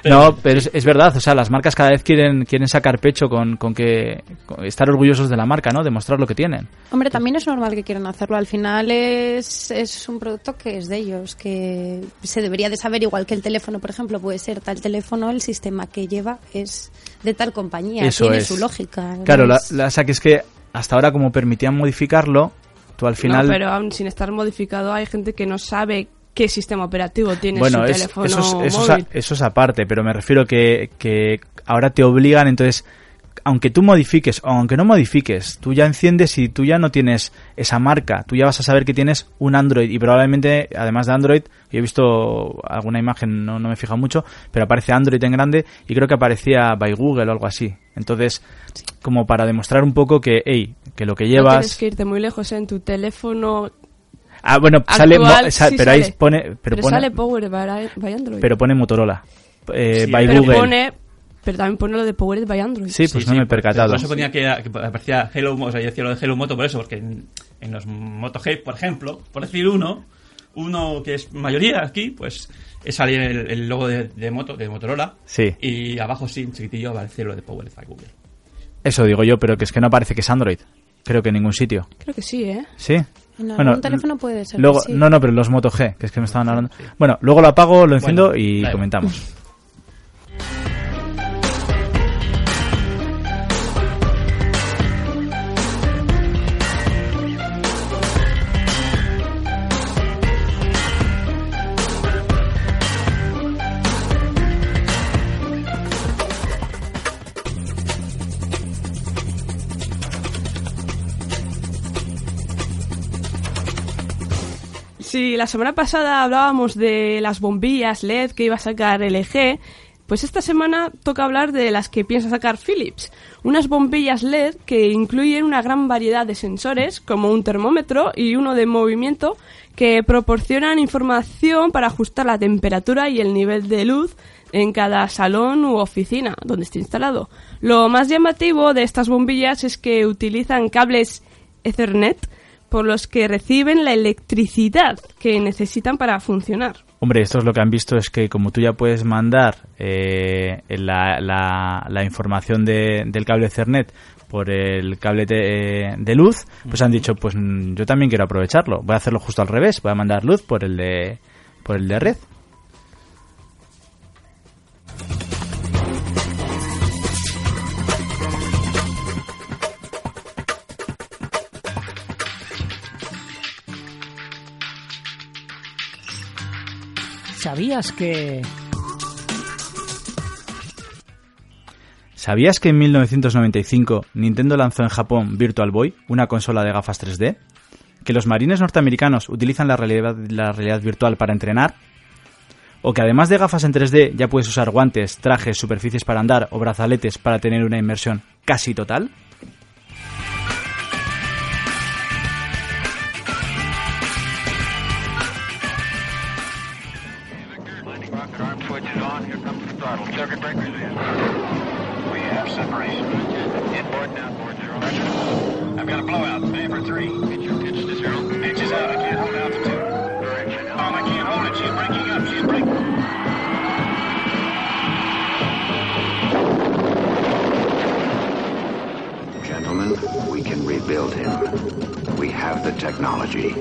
No, pero es, es verdad, o sea, las marcas cada vez quieren, quieren sacar pecho con, con que con estar orgullosos de la marca, ¿no? Demostrar lo que tienen. Hombre, también es normal que quieran hacerlo. Al final es, es un producto que es de ellos, que se debería de saber, igual que el teléfono, por ejemplo, puede ser tal teléfono, el sistema que lleva es de tal compañía, Eso tiene es. su lógica. Claro, la, la- o sea, que es que hasta ahora como permitían modificarlo, tú al final... No, pero aún sin estar modificado hay gente que no sabe qué sistema operativo tiene bueno, su es- teléfono eso, es, eso, es a- móvil. eso es aparte, pero me refiero que, que ahora te obligan, entonces, aunque tú modifiques o aunque no modifiques, tú ya enciendes y tú ya no tienes esa marca, tú ya vas a saber que tienes un Android y probablemente, además de Android, yo he visto alguna imagen, no, no me he fijado mucho, pero aparece Android en grande y creo que aparecía by Google o algo así. Entonces, como para demostrar un poco que, hey, que lo que No tienes llevas... que irte muy lejos ¿eh? en tu teléfono. Ah, bueno, sale, mo- actual, sa- sí pero ahí sale. pone, pero, Pero pone, sale Powered by, by Android. pero pone Motorola, eh, Sí, by Pero Google. pone, pero también pone lo de Powered by Android. Sí, pues no me he percatado. Por eso ponía que, que aparecía Hello, o sea, yo decía lo de Hello Moto por eso, porque en, en los Moto G, por ejemplo, por decir uno, uno que es mayoría aquí, pues sale el, el logo de, de moto, de Motorola, Sí, y abajo sí, en chiquitillo, aparece lo de Powered by Google. eso digo yo, pero que es que no parece que es Android. Creo que en ningún sitio. Creo que sí, ¿eh? ¿Sí? En Bueno, algún teléfono puede ser. Luego, sí. no, no, pero los Moto G, que es que me estaban hablando. Bueno, luego lo apago, lo enciendo Bueno, y comentamos. Si la semana pasada hablábamos de las bombillas LED que iba a sacar LG, pues esta semana toca hablar de las que piensa sacar Philips. Unas bombillas LED que incluyen una gran variedad de sensores, como un termómetro y uno de movimiento, que proporcionan información para ajustar la temperatura y el nivel de luz en cada salón u oficina donde esté instalado. Lo más llamativo de estas bombillas es que utilizan cables Ethernet por los que reciben la electricidad que necesitan para funcionar. Hombre, esto es lo que han visto, es que como tú ya puedes mandar eh, la, la- la información de- del cable Ethernet por el cable de, de luz, pues han dicho, pues mm, yo también quiero aprovecharlo. Voy a hacerlo justo al revés, voy a mandar luz por el de, por el de red. ¿Sabías que... ¿Sabías que en 1995 Nintendo lanzó en Japón Virtual Boy, una consola de gafas 3D? ¿Que los marines norteamericanos utilizan la realidad, la realidad virtual para entrenar? ¿O que además de gafas en 3D ya puedes usar guantes, trajes, superficies para andar o brazaletes para tener una inmersión casi total? Circuit breakers in. We have separation. Inboard and outboard zero. I've got a blowout. For three. Pitch your pitch to zero. Pitch is out. I can't hold altitude. Mom, I can't hold it. She's breaking up. She's breaking. Gentlemen, we can rebuild him. We have the technology.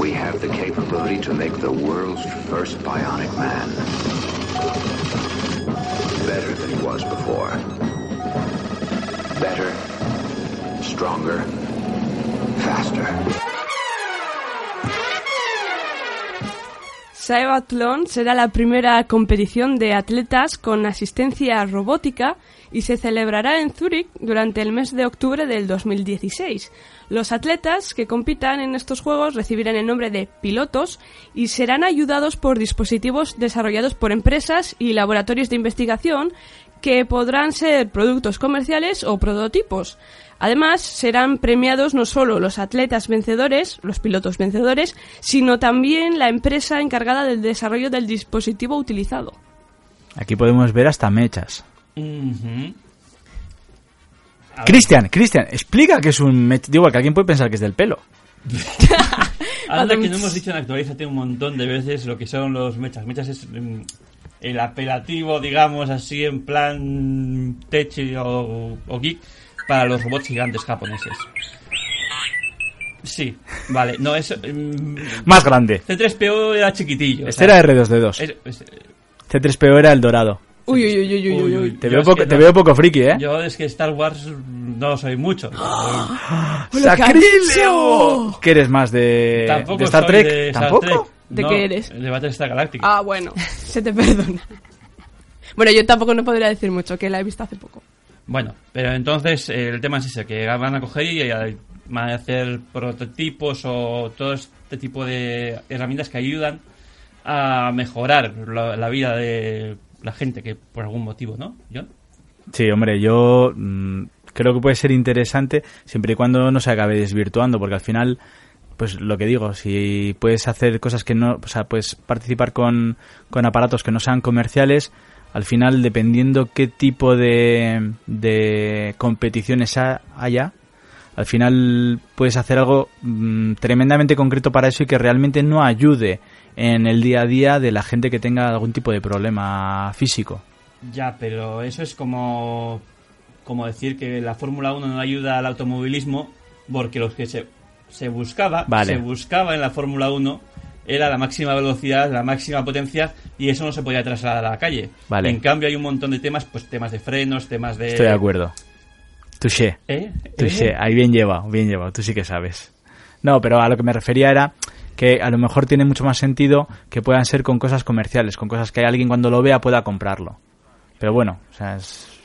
We have the capability to make the world's first bionic man. Better than was before. Better, stronger, faster. Será la primera competición de atletas con asistencia robótica y se celebrará en Zúrich durante el mes de octubre del 2016. Los atletas que compitan en estos juegos recibirán el nombre de pilotos y serán ayudados por dispositivos desarrollados por empresas y laboratorios de investigación que podrán ser productos comerciales o prototipos. Además, serán premiados no solo los atletas vencedores, los pilotos vencedores, sino también la empresa encargada del desarrollo del dispositivo utilizado. Aquí podemos ver hasta mechas. Cristian, Cristian, explica que es un mech... Digo, que alguien puede pensar que es del pelo. *laughs* Anda que no hemos dicho en Actualízate un montón de veces lo que son los mechas. Mechas es mm, el apelativo, digamos, así en plan tech o, o geek para los robots gigantes japoneses. Sí, vale. No, es... mm, Más grande. C3PO era chiquitillo. Este o sea, era R2D2. es- es- C3PO era el dorado. Uy, uy, uy, uy, uy, uy. Te veo, poco, te veo poco friki, ¿eh? Yo es que Star Wars no lo soy mucho. *gasps* ¡Sacrílego! ¿Qué eres más de, Tampoco de Star Trek? de Star ¿Tampoco? Trek. ¿De No, qué eres? De Battlestar Galactica. Ah, bueno, *laughs* se te perdona. Bueno, yo tampoco no podría decir mucho, que la he visto hace poco. Bueno, pero entonces eh, el tema es ese, que van a coger y van a hacer prototipos o todo este tipo de herramientas que ayudan a mejorar la, la vida de la gente que por algún motivo, ¿no? John? Sí, hombre, yo mm, creo que puede ser interesante siempre y cuando no se acabe desvirtuando, porque al final, pues lo que digo, si puedes hacer cosas que no, o sea, puedes participar con, con aparatos que no sean comerciales, al final, dependiendo qué tipo de, de competiciones ha- haya, al final puedes hacer algo mm, tremendamente concreto para eso y que realmente no ayude en el día a día de la gente que tenga algún tipo de problema físico. Ya, pero eso es como, como decir que la Fórmula 1 no ayuda al automovilismo porque los que se, se buscaba, Vale. se buscaba en la Fórmula 1 era la máxima velocidad, la máxima potencia y eso no se podía trasladar a la calle. Vale. En cambio hay un montón de temas, pues temas de frenos, temas de... Estoy de acuerdo. Touché. ¿Eh? Touché. ¿Eh? Ahí bien llevado, bien llevado. Tú sí que sabes. No, pero a lo que me refería era que a lo mejor tiene mucho más sentido que puedan ser con cosas comerciales, con cosas que alguien cuando lo vea pueda comprarlo. Pero bueno, o sea, es...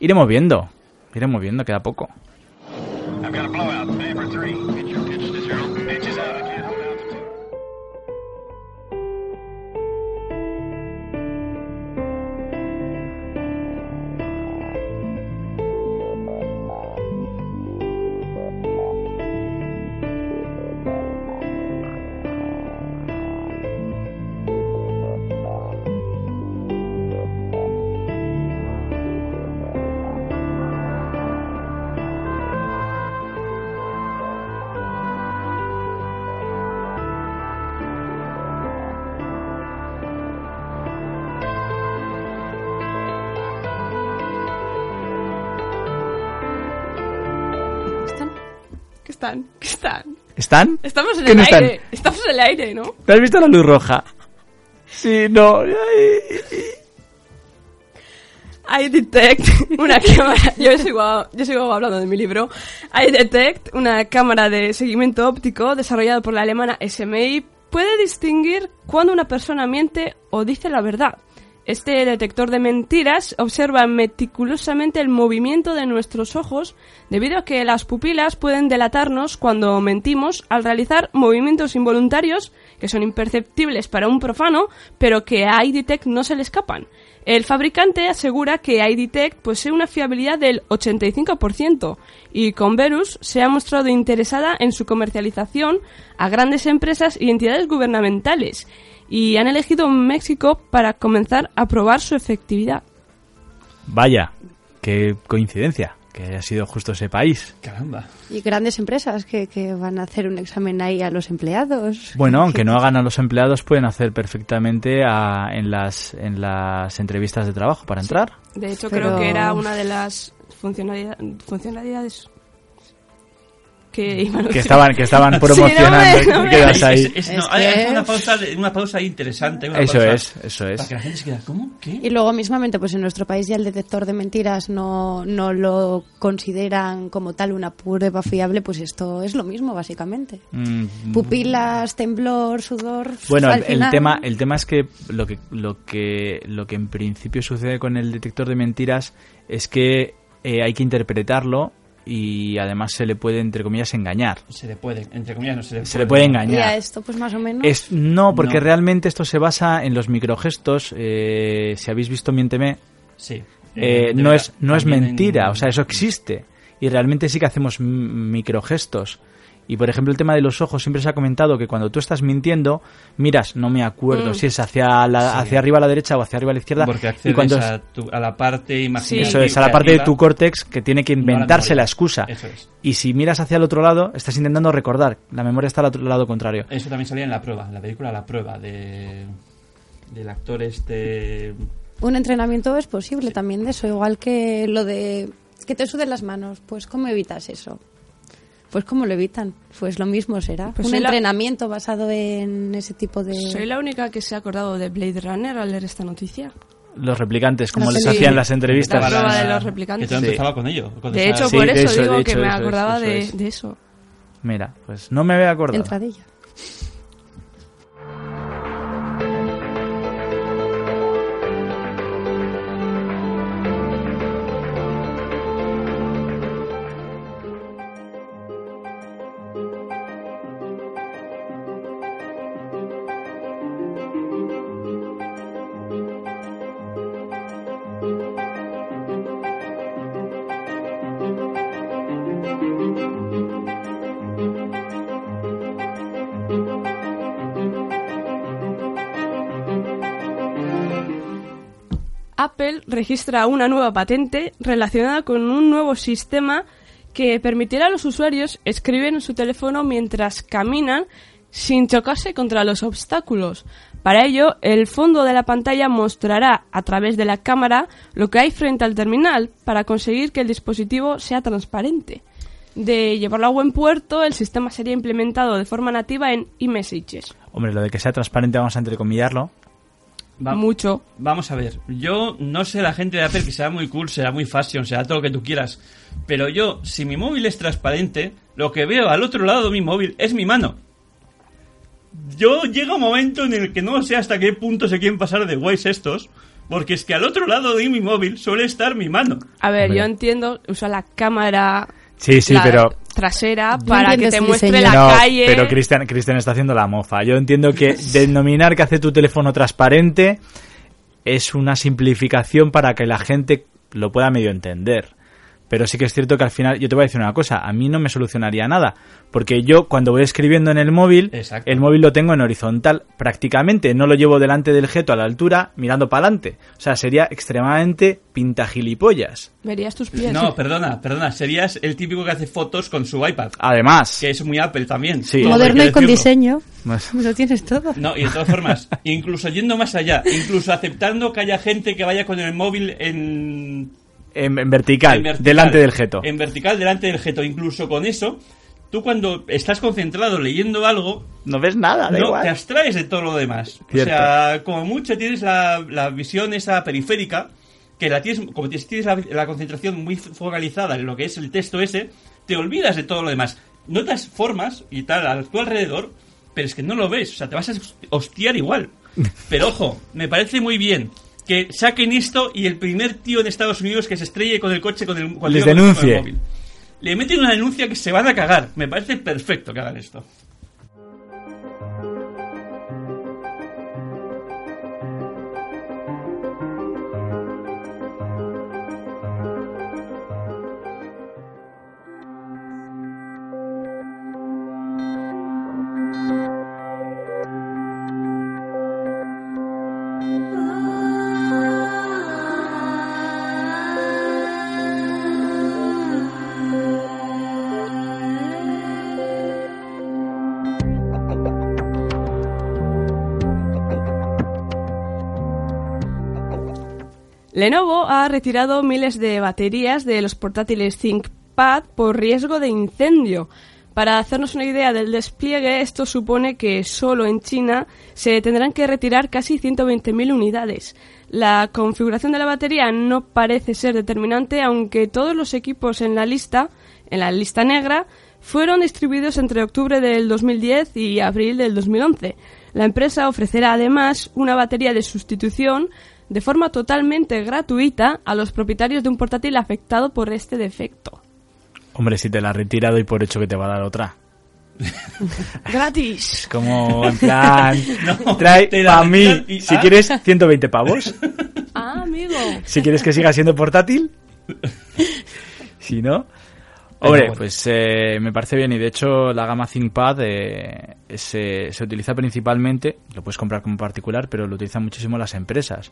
iremos viendo. Iremos viendo, queda poco. Están? ¿Qué están? ¿Están? Estamos en ¿Qué el no están? aire. Estamos en el aire, ¿no? ¿Te has visto la luz roja? Sí, no. iDetect, una cámara. Yo sigo, yo sigo hablando de mi libro. iDetect, una cámara de seguimiento óptico desarrollada por la alemana SMI, puede distinguir cuando una persona miente o dice la verdad. Este detector de mentiras observa meticulosamente el movimiento de nuestros ojos debido a que las pupilas pueden delatarnos cuando mentimos al realizar movimientos involuntarios que son imperceptibles para un profano, pero que a iDetect no se le escapan. El fabricante asegura que iDetect posee una fiabilidad del 85% y Converus se ha mostrado interesada en su comercialización a grandes empresas y entidades gubernamentales y han elegido México para comenzar a probar su efectividad. Vaya, qué coincidencia que haya sido justo ese país. Caramba. Y grandes empresas que, que van a hacer un examen ahí a los empleados. Bueno, aunque no hagan a los empleados, pueden hacer perfectamente a- en, las, en las entrevistas de trabajo para entrar. De hecho, Pero- creo que era una de las funcionalidad- funcionalidades que iban a Que estaban, que estaban *laughs* Sí, promocionando. no me- no y me- quedas ahí. Es- es- no, Es hay, hay que- una pausa, una pausa interesante. una Eso pausa es, eso es. Para que la gente se quede, ¿cómo? ¿Qué? Y luego mismamente, pues en nuestro país ya el detector de mentiras no, no lo consideran como tal una prueba fiable, pues esto es lo mismo básicamente. Mm, Pupilas, temblor, sudor. Bueno, al el, el final- tema, el tema es que lo que lo que lo que en principio sucede con el detector de mentiras es que eh, hay que interpretarlo y además se le puede entre comillas engañar. Se le puede, entre comillas, no se le Se le puede Y a engañar. esto, pues más o menos. Es, no, porque No. realmente esto se basa en los microgestos. eh, si habéis visto Miénteme, Sí. eh, no es no es mentira, en- o sea, eso existe. Y realmente sí que hacemos microgestos. Y por ejemplo, el tema de los ojos, siempre se ha comentado que cuando tú estás mintiendo, miras, no me acuerdo Mm. si es hacia, la, Sí. hacia arriba a la derecha o hacia arriba a la izquierda. Porque y accedes cuando a, tu- a la parte imaginativa. eso es, a la parte de tu córtex que tiene que No a la inventarse la excusa. Eso es. Y si miras hacia el otro lado, estás intentando recordar. La memoria está al otro lado contrario. Eso también salía en la prueba, en la película La Prueba, de, del actor este... Un entrenamiento es posible también de eso, igual que lo de que te suden las manos. Pues ¿cómo evitas eso? Pues ¿cómo lo evitan? Pues lo mismo será. Pues un soy la- entrenamiento basado en ese tipo de... Soy la única que se ha acordado de Blade Runner al leer esta noticia. Los replicantes, como La les hacían las La entrevistas. prueba de los Que replicantes. Sí. empezaba con ello. con De hecho, Sí, por eso, hecho, digo que hecho, me eso es, acordaba eso de, es. de eso. Mira, pues no me había acordado. Entradilla. Registra una nueva patente relacionada con un nuevo sistema que permitirá a los usuarios escribir en su teléfono mientras caminan sin chocarse contra los obstáculos. Para ello, el fondo de la pantalla mostrará a través de la cámara lo que hay frente al terminal para conseguir que el dispositivo sea transparente. De llevarlo a buen puerto, el sistema sería implementado de forma nativa en iMessages. Hombre, lo de que sea transparente vamos a entrecomillarlo. Va- Mucho. Vamos a ver, yo no sé la gente de Apple que será muy cool, será muy fashion, será todo lo que tú quieras, pero yo, si mi móvil es transparente, lo que veo al otro lado de mi móvil es mi mano. Yo llega un momento en el que no sé hasta qué punto se quieren pasar de guays estos, porque es que al otro lado de mi móvil suele estar mi mano. A ver, Hombre. yo entiendo, usa la cámara Sí, sí, la pero... trasera para que te muestre diseño. la no, calle. pero Cristian, Cristian está haciendo la mofa. Yo entiendo que *laughs* denominar que hace tu teléfono transparente es una simplificación para que la gente lo pueda medio entender. Pero sí que es cierto que al final, yo te voy a decir una cosa, a mí no me solucionaría nada. Porque yo cuando voy escribiendo en el móvil, Exacto. el móvil lo tengo en horizontal prácticamente, no lo llevo delante del jeto a la altura mirando para adelante. O sea, sería extremadamente pintagilipollas. Verías tus pies. No, perdona, perdona, serías el típico que hace fotos con su iPad, Además, que es muy Apple también. Sí. Moderno y con diseño. Pues- *laughs* Lo tienes todo. No, y de todas formas, incluso yendo más allá, incluso aceptando que haya gente que vaya con el móvil en, en, en vertical, en vertical, delante del jeto. En vertical, delante del jeto. Incluso con eso, tú cuando estás concentrado leyendo algo, No ves nada, da no igual. te abstraes de todo lo demás. Cierto. O sea, como mucho tienes la, la visión esa periférica, que la tienes, como tienes tienes la, la concentración muy focalizada en lo que es el texto ese, te olvidas de todo lo demás. Notas formas y tal a tu alrededor, pero es que no lo ves. O sea, te vas a hostiar igual. *laughs* Pero ojo, me parece muy bien que saquen esto y el primer tío en Estados Unidos que se estrelle con el coche con el, cuando Les iba con el denuncie. móvil. Le meten una denuncia que se van a cagar. Me parece perfecto que hagan esto. Lenovo ha retirado miles de baterías de los portátiles ThinkPad por riesgo de incendio. Para hacernos una idea del despliegue, esto supone que solo en China se tendrán que retirar casi 120.000 unidades. La configuración de la batería no parece ser determinante, aunque todos los equipos en la lista, en la lista negra, fueron distribuidos entre octubre del 2010 y abril del 2011. La empresa ofrecerá además una batería de sustitución de forma totalmente gratuita a los propietarios de un portátil afectado por este defecto. Hombre, si te la has retirado y por hecho que te va a dar otra. *laughs* ¡Gratis! Es como, en plan, *laughs* No, trae a mí, y- si ah. quieres, 120 pavos. Ah, amigo. Si quieres que siga siendo portátil. *laughs* Si no. Hombre, bueno. pues eh, me parece bien y de hecho la gama ThinkPad eh, se, se utiliza principalmente, lo puedes comprar como particular, pero lo utilizan muchísimo las empresas.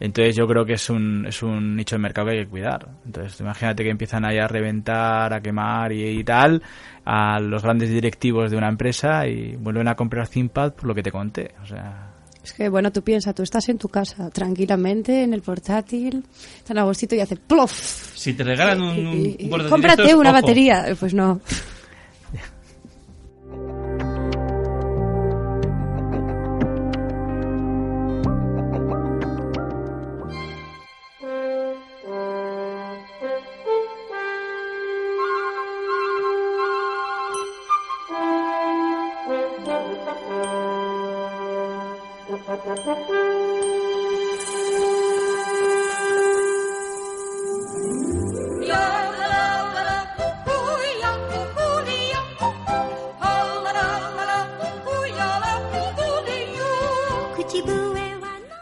Entonces yo creo que es un, es un nicho de mercado que hay que cuidar. Entonces imagínate que empiezan ahí a reventar, a quemar y, y tal a los grandes directivos de una empresa y vuelven a comprar ThinkPad por lo que te conté. O sea, Es que, bueno, tú piensas, tú estás en tu casa, tranquilamente, en el portátil, tan a y hace plof. Si te regalan un, un cómprate estos, una ojo. batería. Pues no.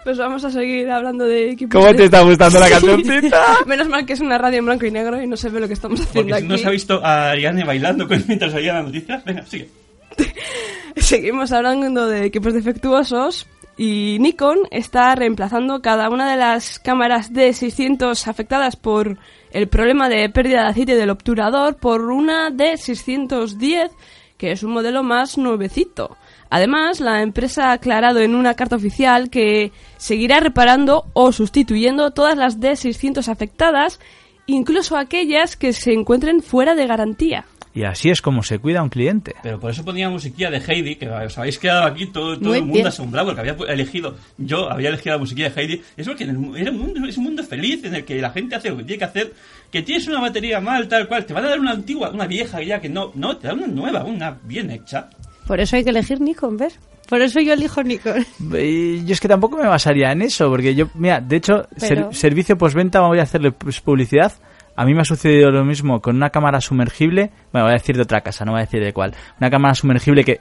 Pues vamos a seguir hablando de equipos. ¿Cómo de- te está gustando la *laughs* cancioncita? Menos mal que es una radio en blanco y negro y no se ve lo que estamos haciendo Porque si no aquí. se ha visto a Ariane bailando mientras oía la noticia. Venga, sigue. *laughs* Seguimos hablando de equipos defectuosos y Nikon está reemplazando cada una de las cámaras D600 afectadas por el problema de pérdida de aceite del obturador por una D610 que es un modelo más nuevecito. Además, la empresa ha aclarado en una carta oficial que seguirá reparando o sustituyendo todas las D600 afectadas, incluso aquellas que se encuentren fuera de garantía. Y así es como se cuida a un cliente. Pero por eso ponía musiquilla de Heidi, que os habéis quedado aquí todo, todo el mundo bien. asombrado porque había elegido, yo había elegido la musiquilla de Heidi. Es porque en el era un mundo, es un mundo feliz en el que la gente hace lo que tiene que hacer, que tienes una batería mal, tal cual, te van a dar una antigua, una vieja ya que no, no, te dan una nueva, una bien hecha. Por eso hay que elegir Nikon, ¿ves? Por eso yo elijo Nikon. Y yo es que tampoco me basaría en eso, porque yo, mira, de hecho, ser- servicio postventa, voy a hacerle pues, publicidad. A mí me ha sucedido lo mismo con una cámara sumergible. Bueno, voy a decir de otra casa, no voy a decir de cuál. Una cámara sumergible que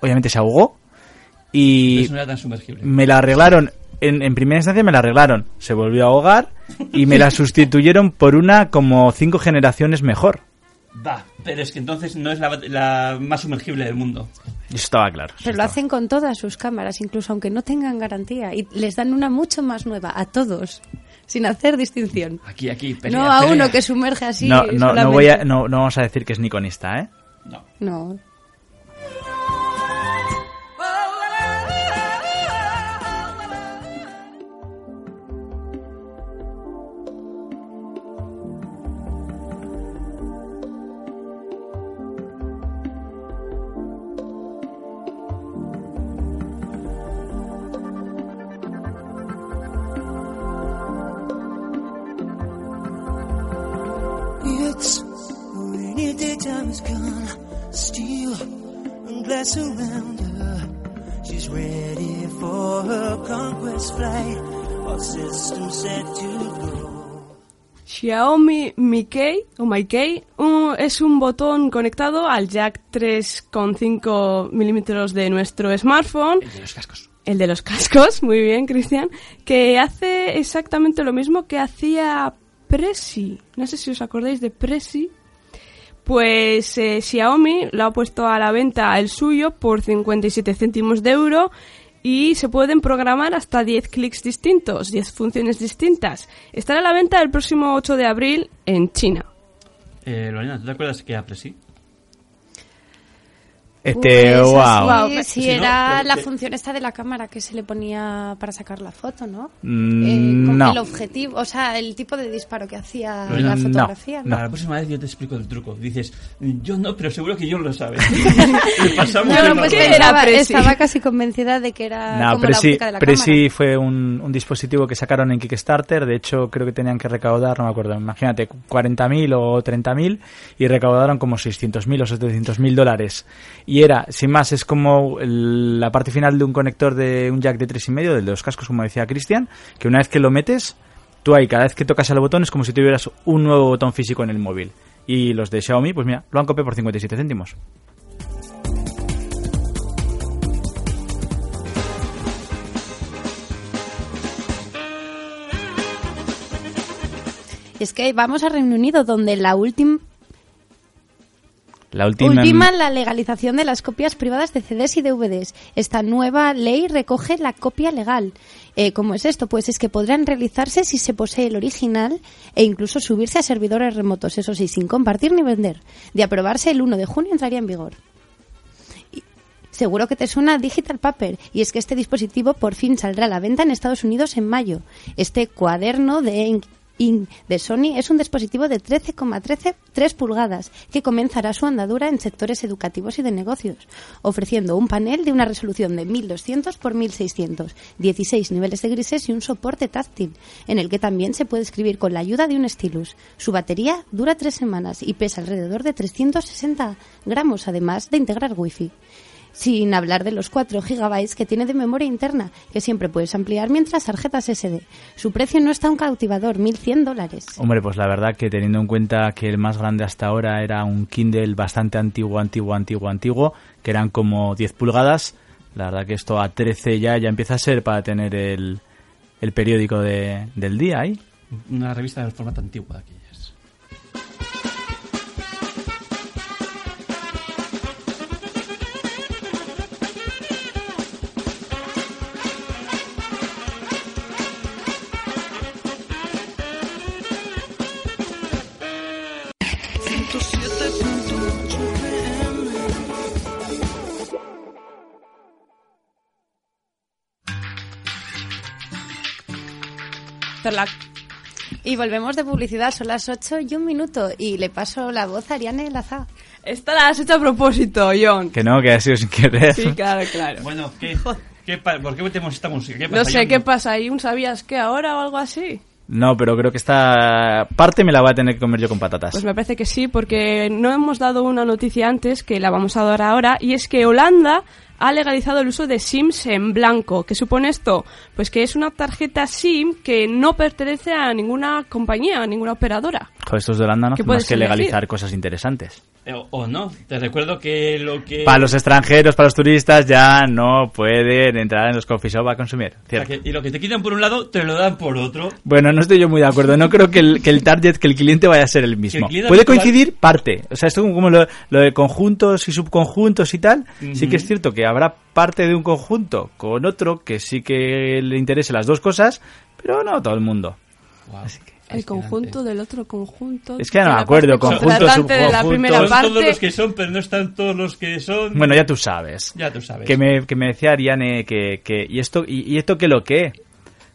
obviamente se ahogó y no era tan sumergible. me la arreglaron. En, en primera instancia me la arreglaron. Se volvió a ahogar y me la *laughs* sustituyeron por una como cinco generaciones mejor. Va, pero es que entonces no es la, la más sumergible del mundo. Eso estaba claro. eso Pero lo hacen con todas sus cámaras, incluso aunque no tengan garantía. Y les dan una mucho más nueva a todos, sin hacer distinción. Aquí, aquí, pelea, no a pelea. uno que sumerge así. no, no, no, solamente. voy a, no, no vamos a decir que es niconista, ¿eh? No. No. Xiaomi Mikey o un- es un botón conectado al jack 3,5 milímetros de nuestro smartphone. El de los cascos. El de los cascos, *laughs* muy bien, Cristian, que hace exactamente lo mismo que hacía Prezi. No sé si os acordáis de Prezi. Pues eh, Xiaomi lo ha puesto a la venta el suyo por 57 céntimos de euro y se pueden programar hasta 10 clics distintos, 10 funciones distintas. Estará a la venta el próximo 8 de abril en China. Eh, Lorena, ¿tú te acuerdas que era Presi? Este, Pues wow. sí, Si no, era pero la que- función esta de la cámara que se le ponía para sacar la foto, ¿no? Mm, Eh, con no. El objetivo, o sea, el tipo de disparo que hacía No, la no, fotografía. no. La próxima vez yo te explico el truco. Dices, yo no, pero seguro que yo lo sabes. *laughs* Pasamos No, no, pues Prezi? estaba casi convencida de que era No, como la óptica de la pero cámara. fue un, un dispositivo que sacaron en Kickstarter. De hecho, creo que tenían que recaudar, no me acuerdo, imagínate, 40.000 o 30.000 y recaudaron como 600.000 o 700.000 dólares. Y era, sin más, es como la parte final de un conector de un jack de 3,5, del de los cascos, como decía Cristian, que una vez que lo metes, tú ahí, cada vez que tocas el botón es como si tuvieras un nuevo botón físico en el móvil. Y los de Xiaomi, pues mira, lo han copiado por 57 céntimos. Y es que vamos a Reino Unido, donde la última La última... Última la legalización de las copias privadas de CDs y DVDs. Esta nueva ley recoge la copia legal. Eh, ¿Cómo es esto? Pues es que podrán realizarse si se posee el original e incluso subirse a servidores remotos, eso sí, sin compartir ni vender. De aprobarse el 1 de junio entraría en vigor. Y Seguro que te suena Digital Paper y es que este dispositivo por fin saldrá a la venta en Estados Unidos en mayo. Este cuaderno de ink de Sony es un dispositivo de 13,13 pulgadas que comenzará su andadura en sectores educativos y de negocios, ofreciendo un panel de una resolución de 1200 por 1600, 16 niveles de grises y un soporte táctil, en el que también se puede escribir con la ayuda de un stylus. Su batería dura tres semanas y pesa alrededor de 360 gramos, además de integrar wifi sin hablar de los 4 GB que tiene de memoria interna, que siempre puedes ampliar mientras tarjetas SD. Su precio no es tan cautivador, 1.100 dólares. Hombre, pues la verdad que teniendo en cuenta que el más grande hasta ahora era un Kindle bastante antiguo, antiguo, antiguo, antiguo, que eran como 10 pulgadas, la verdad que esto a 13 ya, ya empieza a ser para tener el, el periódico de- del día ahí. Una revista del formato antiguo de aquellas. Y volvemos de publicidad, son las 8 y un minuto, y le paso la voz a Ariane Laza. Esta la has hecho a propósito, John. Que no, que ha sido sin querer. Sí, claro, claro. Bueno, ¿qué, *laughs* qué pa- ¿por qué metemos esta música? ¿Qué No pasa, sé John? qué pasa ahí, un sabías que ahora o algo así. No, pero creo que esta parte me la voy a tener que comer yo con patatas. Pues me parece que sí, porque no hemos dado una noticia antes que la vamos a dar ahora, y es que Holanda ha legalizado el uso de SIMs en blanco. ¿Qué supone esto? Pues que es una tarjeta SIM que no pertenece a ninguna compañía, a ninguna operadora. Joder, estos de Holanda no ¿Qué hacen más que legalizar cosas interesantes. Eh, O, o no. Te recuerdo que lo que... Para los extranjeros, para los turistas, ya no pueden entrar en los coffee shop a consumir. o sea, Cierto. que- y lo que te quitan por un lado, te lo dan por otro. Bueno, no estoy yo muy de acuerdo. No creo que el, que el target, que el cliente vaya a ser el mismo. Puede coincidir parte. O sea, esto como lo, lo de conjuntos y subconjuntos y tal. Sí que es cierto que habrá parte de un conjunto con otro que sí que le interese las dos cosas, pero no a todo el mundo. Así que- El conjunto del otro conjunto. Es que ya no de me acuerdo, parte conjunto, de la subconjunto. primera Son parte. todos los que son, pero no están todos los que son. Bueno, ya tú sabes. Ya tú sabes. Que me, que me decía Ariane que, que ¿y esto y, y esto qué lo que?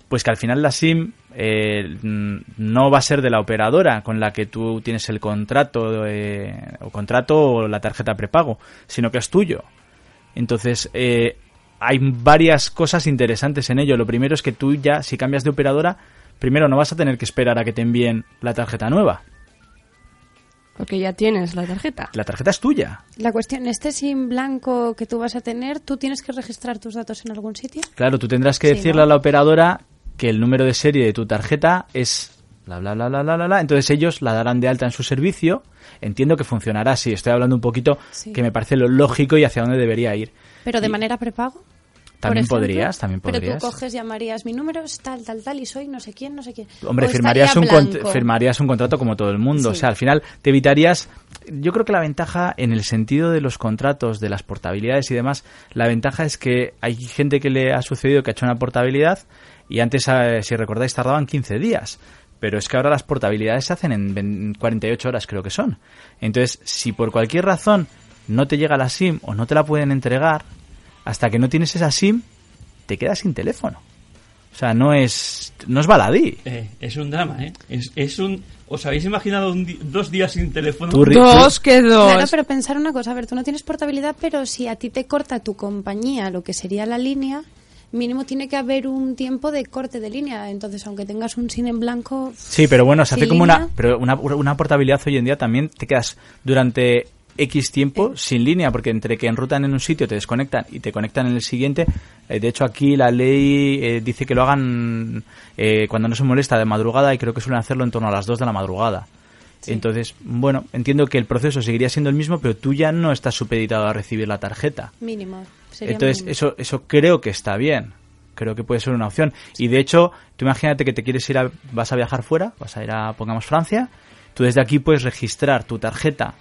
Pues que al final la SIM eh, mm, no va a ser de la operadora con la que tú tienes el contrato eh, o contrato o la tarjeta prepago, sino que es tuyo. Entonces eh, hay varias cosas interesantes en ello. Lo primero es que tú ya, si cambias de operadora, primero no vas a tener que esperar a que te envíen la tarjeta nueva. Porque ya tienes la tarjeta. La tarjeta es tuya. La cuestión, este SIM blanco que tú vas a tener, ¿tú tienes que registrar tus datos en algún sitio? Claro, tú tendrás que Sí, decirle ¿no? a la operadora que el número de serie de tu tarjeta es bla bla bla bla bla bla, bla. entonces ellos la darán de alta en su servicio. Entiendo que funcionará así, estoy hablando un poquito Sí. que me parece lo lógico y hacia dónde debería ir. Pero de Y manera prepago. También ejemplo. podrías, también Pero podrías. tú coges, llamarías mi número es tal, tal, tal y soy no sé quién, no sé quién. Hombre, O firmarías un, firmarías un contrato como todo el mundo. O sea, al final te evitarías. Yo creo que la ventaja, en el sentido de los contratos, de las portabilidades y demás, la ventaja es que hay gente que le ha sucedido que ha hecho una portabilidad y antes, eh, si recordáis, tardaban 15 días. Pero es que ahora las portabilidades se hacen en ven- 48 horas, creo que son. Entonces, si por cualquier razón no te llega la SIM o no te la pueden entregar, hasta que no tienes esa SIM, te quedas sin teléfono. O sea, no es, no es baladí. Eh, es un drama, ¿eh? Es, es un... ¿Os habéis imaginado un di- dos días sin teléfono? Dos que dos. Claro, pero pensar una cosa, a ver, tú no tienes portabilidad, pero si a ti te corta tu compañía lo que sería la línea, mínimo tiene que haber un tiempo de corte de línea. Entonces, aunque tengas un SIM en blanco, Sí, pero bueno, se hace sin como una, pero una, una portabilidad hoy en día también te quedas durante X tiempo sin línea, porque entre que enrutan en un sitio, te desconectan y te conectan en el siguiente. eh, de hecho, aquí la ley eh, dice que lo hagan eh, cuando no se molesta de madrugada y creo que suelen hacerlo en torno a las 2 de la madrugada. Entonces, bueno, entiendo que el proceso seguiría siendo el mismo, pero tú ya no estás supeditado a recibir la tarjeta. mínimo. sería Entonces, mínimo. eso, eso creo que está bien. Creo que puede ser una opción. Y de hecho, tú imagínate que te quieres ir a, vas a viajar fuera, vas a ir a, pongamos, Francia. Tú desde aquí puedes registrar tu tarjeta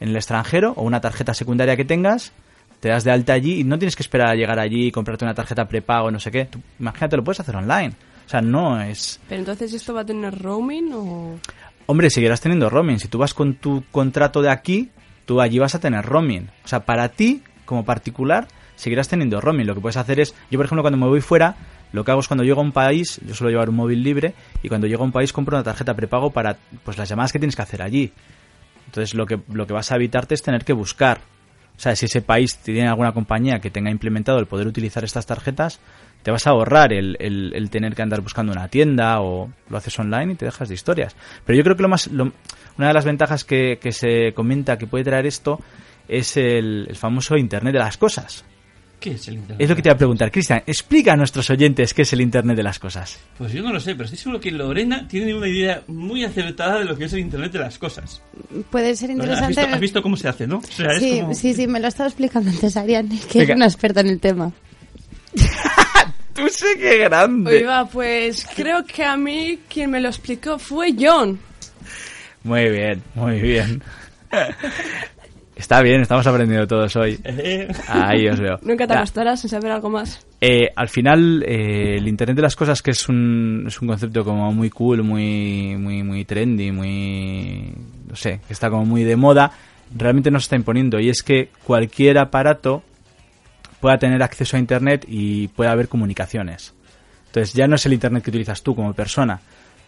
en el extranjero o una tarjeta secundaria que tengas, te das de alta allí y no tienes que esperar a llegar allí y comprarte una tarjeta prepago, no sé qué. Tú, imagínate, lo puedes hacer online. O sea, no es... Pero entonces, ¿esto va a tener roaming o...? Hombre, seguirás teniendo roaming. Si tú vas con tu contrato de aquí, tú allí vas a tener roaming. O sea, para ti, como particular, seguirás teniendo roaming. Lo que puedes hacer es, yo por ejemplo, cuando me voy fuera, lo que hago es cuando llego a un país, yo suelo llevar un móvil libre, y cuando llego a un país compro una tarjeta prepago para pues las llamadas que tienes que hacer allí. Entonces lo que, lo que vas a evitarte es tener que buscar. O sea, si ese país tiene alguna compañía que tenga implementado el poder utilizar estas tarjetas, te vas a ahorrar el, el- el tener que andar buscando una tienda o lo haces online y te dejas de historias. Pero yo creo que lo más, lo- una de las ventajas que, que se comenta que puede traer esto es el, el famoso Internet de las cosas. ¿Qué es el Internet? Es lo que te iba a preguntar. Cristian, explica a nuestros oyentes qué es el Internet de las cosas. Pues yo no lo sé, pero estoy seguro que Lorena tiene una idea muy acertada de lo que es el Internet de las cosas. Puede ser Lorena, ¿Has interesante. visto, has visto cómo se hace, no? O sea, es sí, como- sí, sí, me lo ha estado explicando antes Ariane, que Venga. es una experta en el tema. *laughs* Tú sé qué grande. Oiga, pues creo que a mí quien me lo explicó fue John. Muy bien, muy bien. Está bien, estamos aprendiendo todos hoy. *laughs* Eh, Ahí os veo. Nunca te Ya. gastarás en saber algo más. Eh, al final, eh, el Internet de las cosas, que es un, es un concepto como muy cool, muy, muy, muy trendy, muy, no sé, que está como muy de moda, realmente no se está imponiendo. Y es que cualquier aparato pueda tener acceso a Internet y pueda haber comunicaciones. Entonces ya no es el Internet que utilizas tú como persona,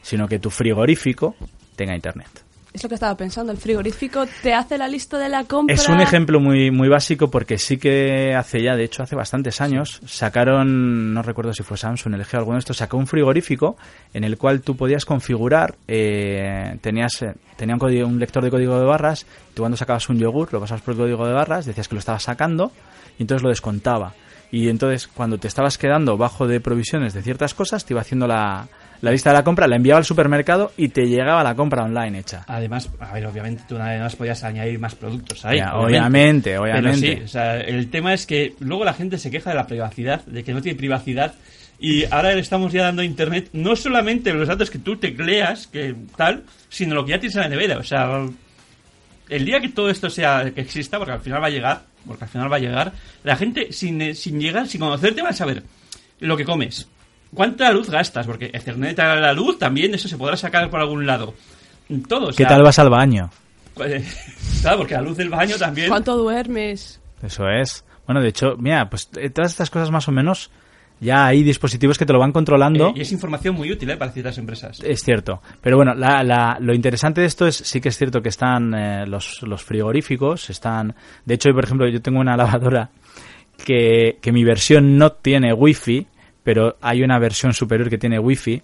sino que tu frigorífico tenga Internet. Es lo que estaba pensando. El frigorífico te hace la lista de la compra. Es un ejemplo muy, muy básico porque sí que hace ya, de hecho, hace bastantes años, sacaron, no recuerdo si fue Samsung, LG o alguno de estos, sacó un frigorífico en el cual tú podías configurar, eh, tenías, eh, tenía un, código- un lector de código de barras, tú cuando sacabas un yogur lo pasabas por el código de barras, decías que lo estabas sacando y entonces lo descontaba. Y entonces cuando te estabas quedando bajo de provisiones de ciertas cosas, te iba haciendo la, la lista de la compra, la enviaba al supermercado y te llegaba la compra online hecha. Además, a ver, obviamente tú además podías añadir más productos ahí. Ya, obviamente, obviamente. sí, o sea, el tema es que luego la gente se queja de la privacidad, de que no tiene privacidad. Y ahora le estamos ya dando a internet no solamente los datos que tú tecleas, que tal, sino lo que ya tienes en la nevera. O sea, el día que todo esto sea que exista, porque al final va a llegar, porque al final va a llegar, la gente sin, eh, sin llegar, sin conocerte, va a saber lo que comes, cuánta luz gastas, porque Ethernet a la luz también eso se podrá sacar por algún lado. Todo. o ¿Qué sea, tal vas al baño? *laughs* Claro, porque la luz del baño también. ¿Cuánto duermes? Eso es. Bueno, de hecho, mira, pues eh, todas estas cosas más o menos ya hay dispositivos que te lo van controlando. Eh, y es información muy útil eh, para ciertas empresas. Es cierto. Pero bueno, la, la- lo interesante de esto es, sí que es cierto que están eh, los, los frigoríficos, están... De hecho, por ejemplo, yo tengo una *laughs* lavadora que, que mi versión no tiene wifi, pero hay una versión superior que tiene wifi.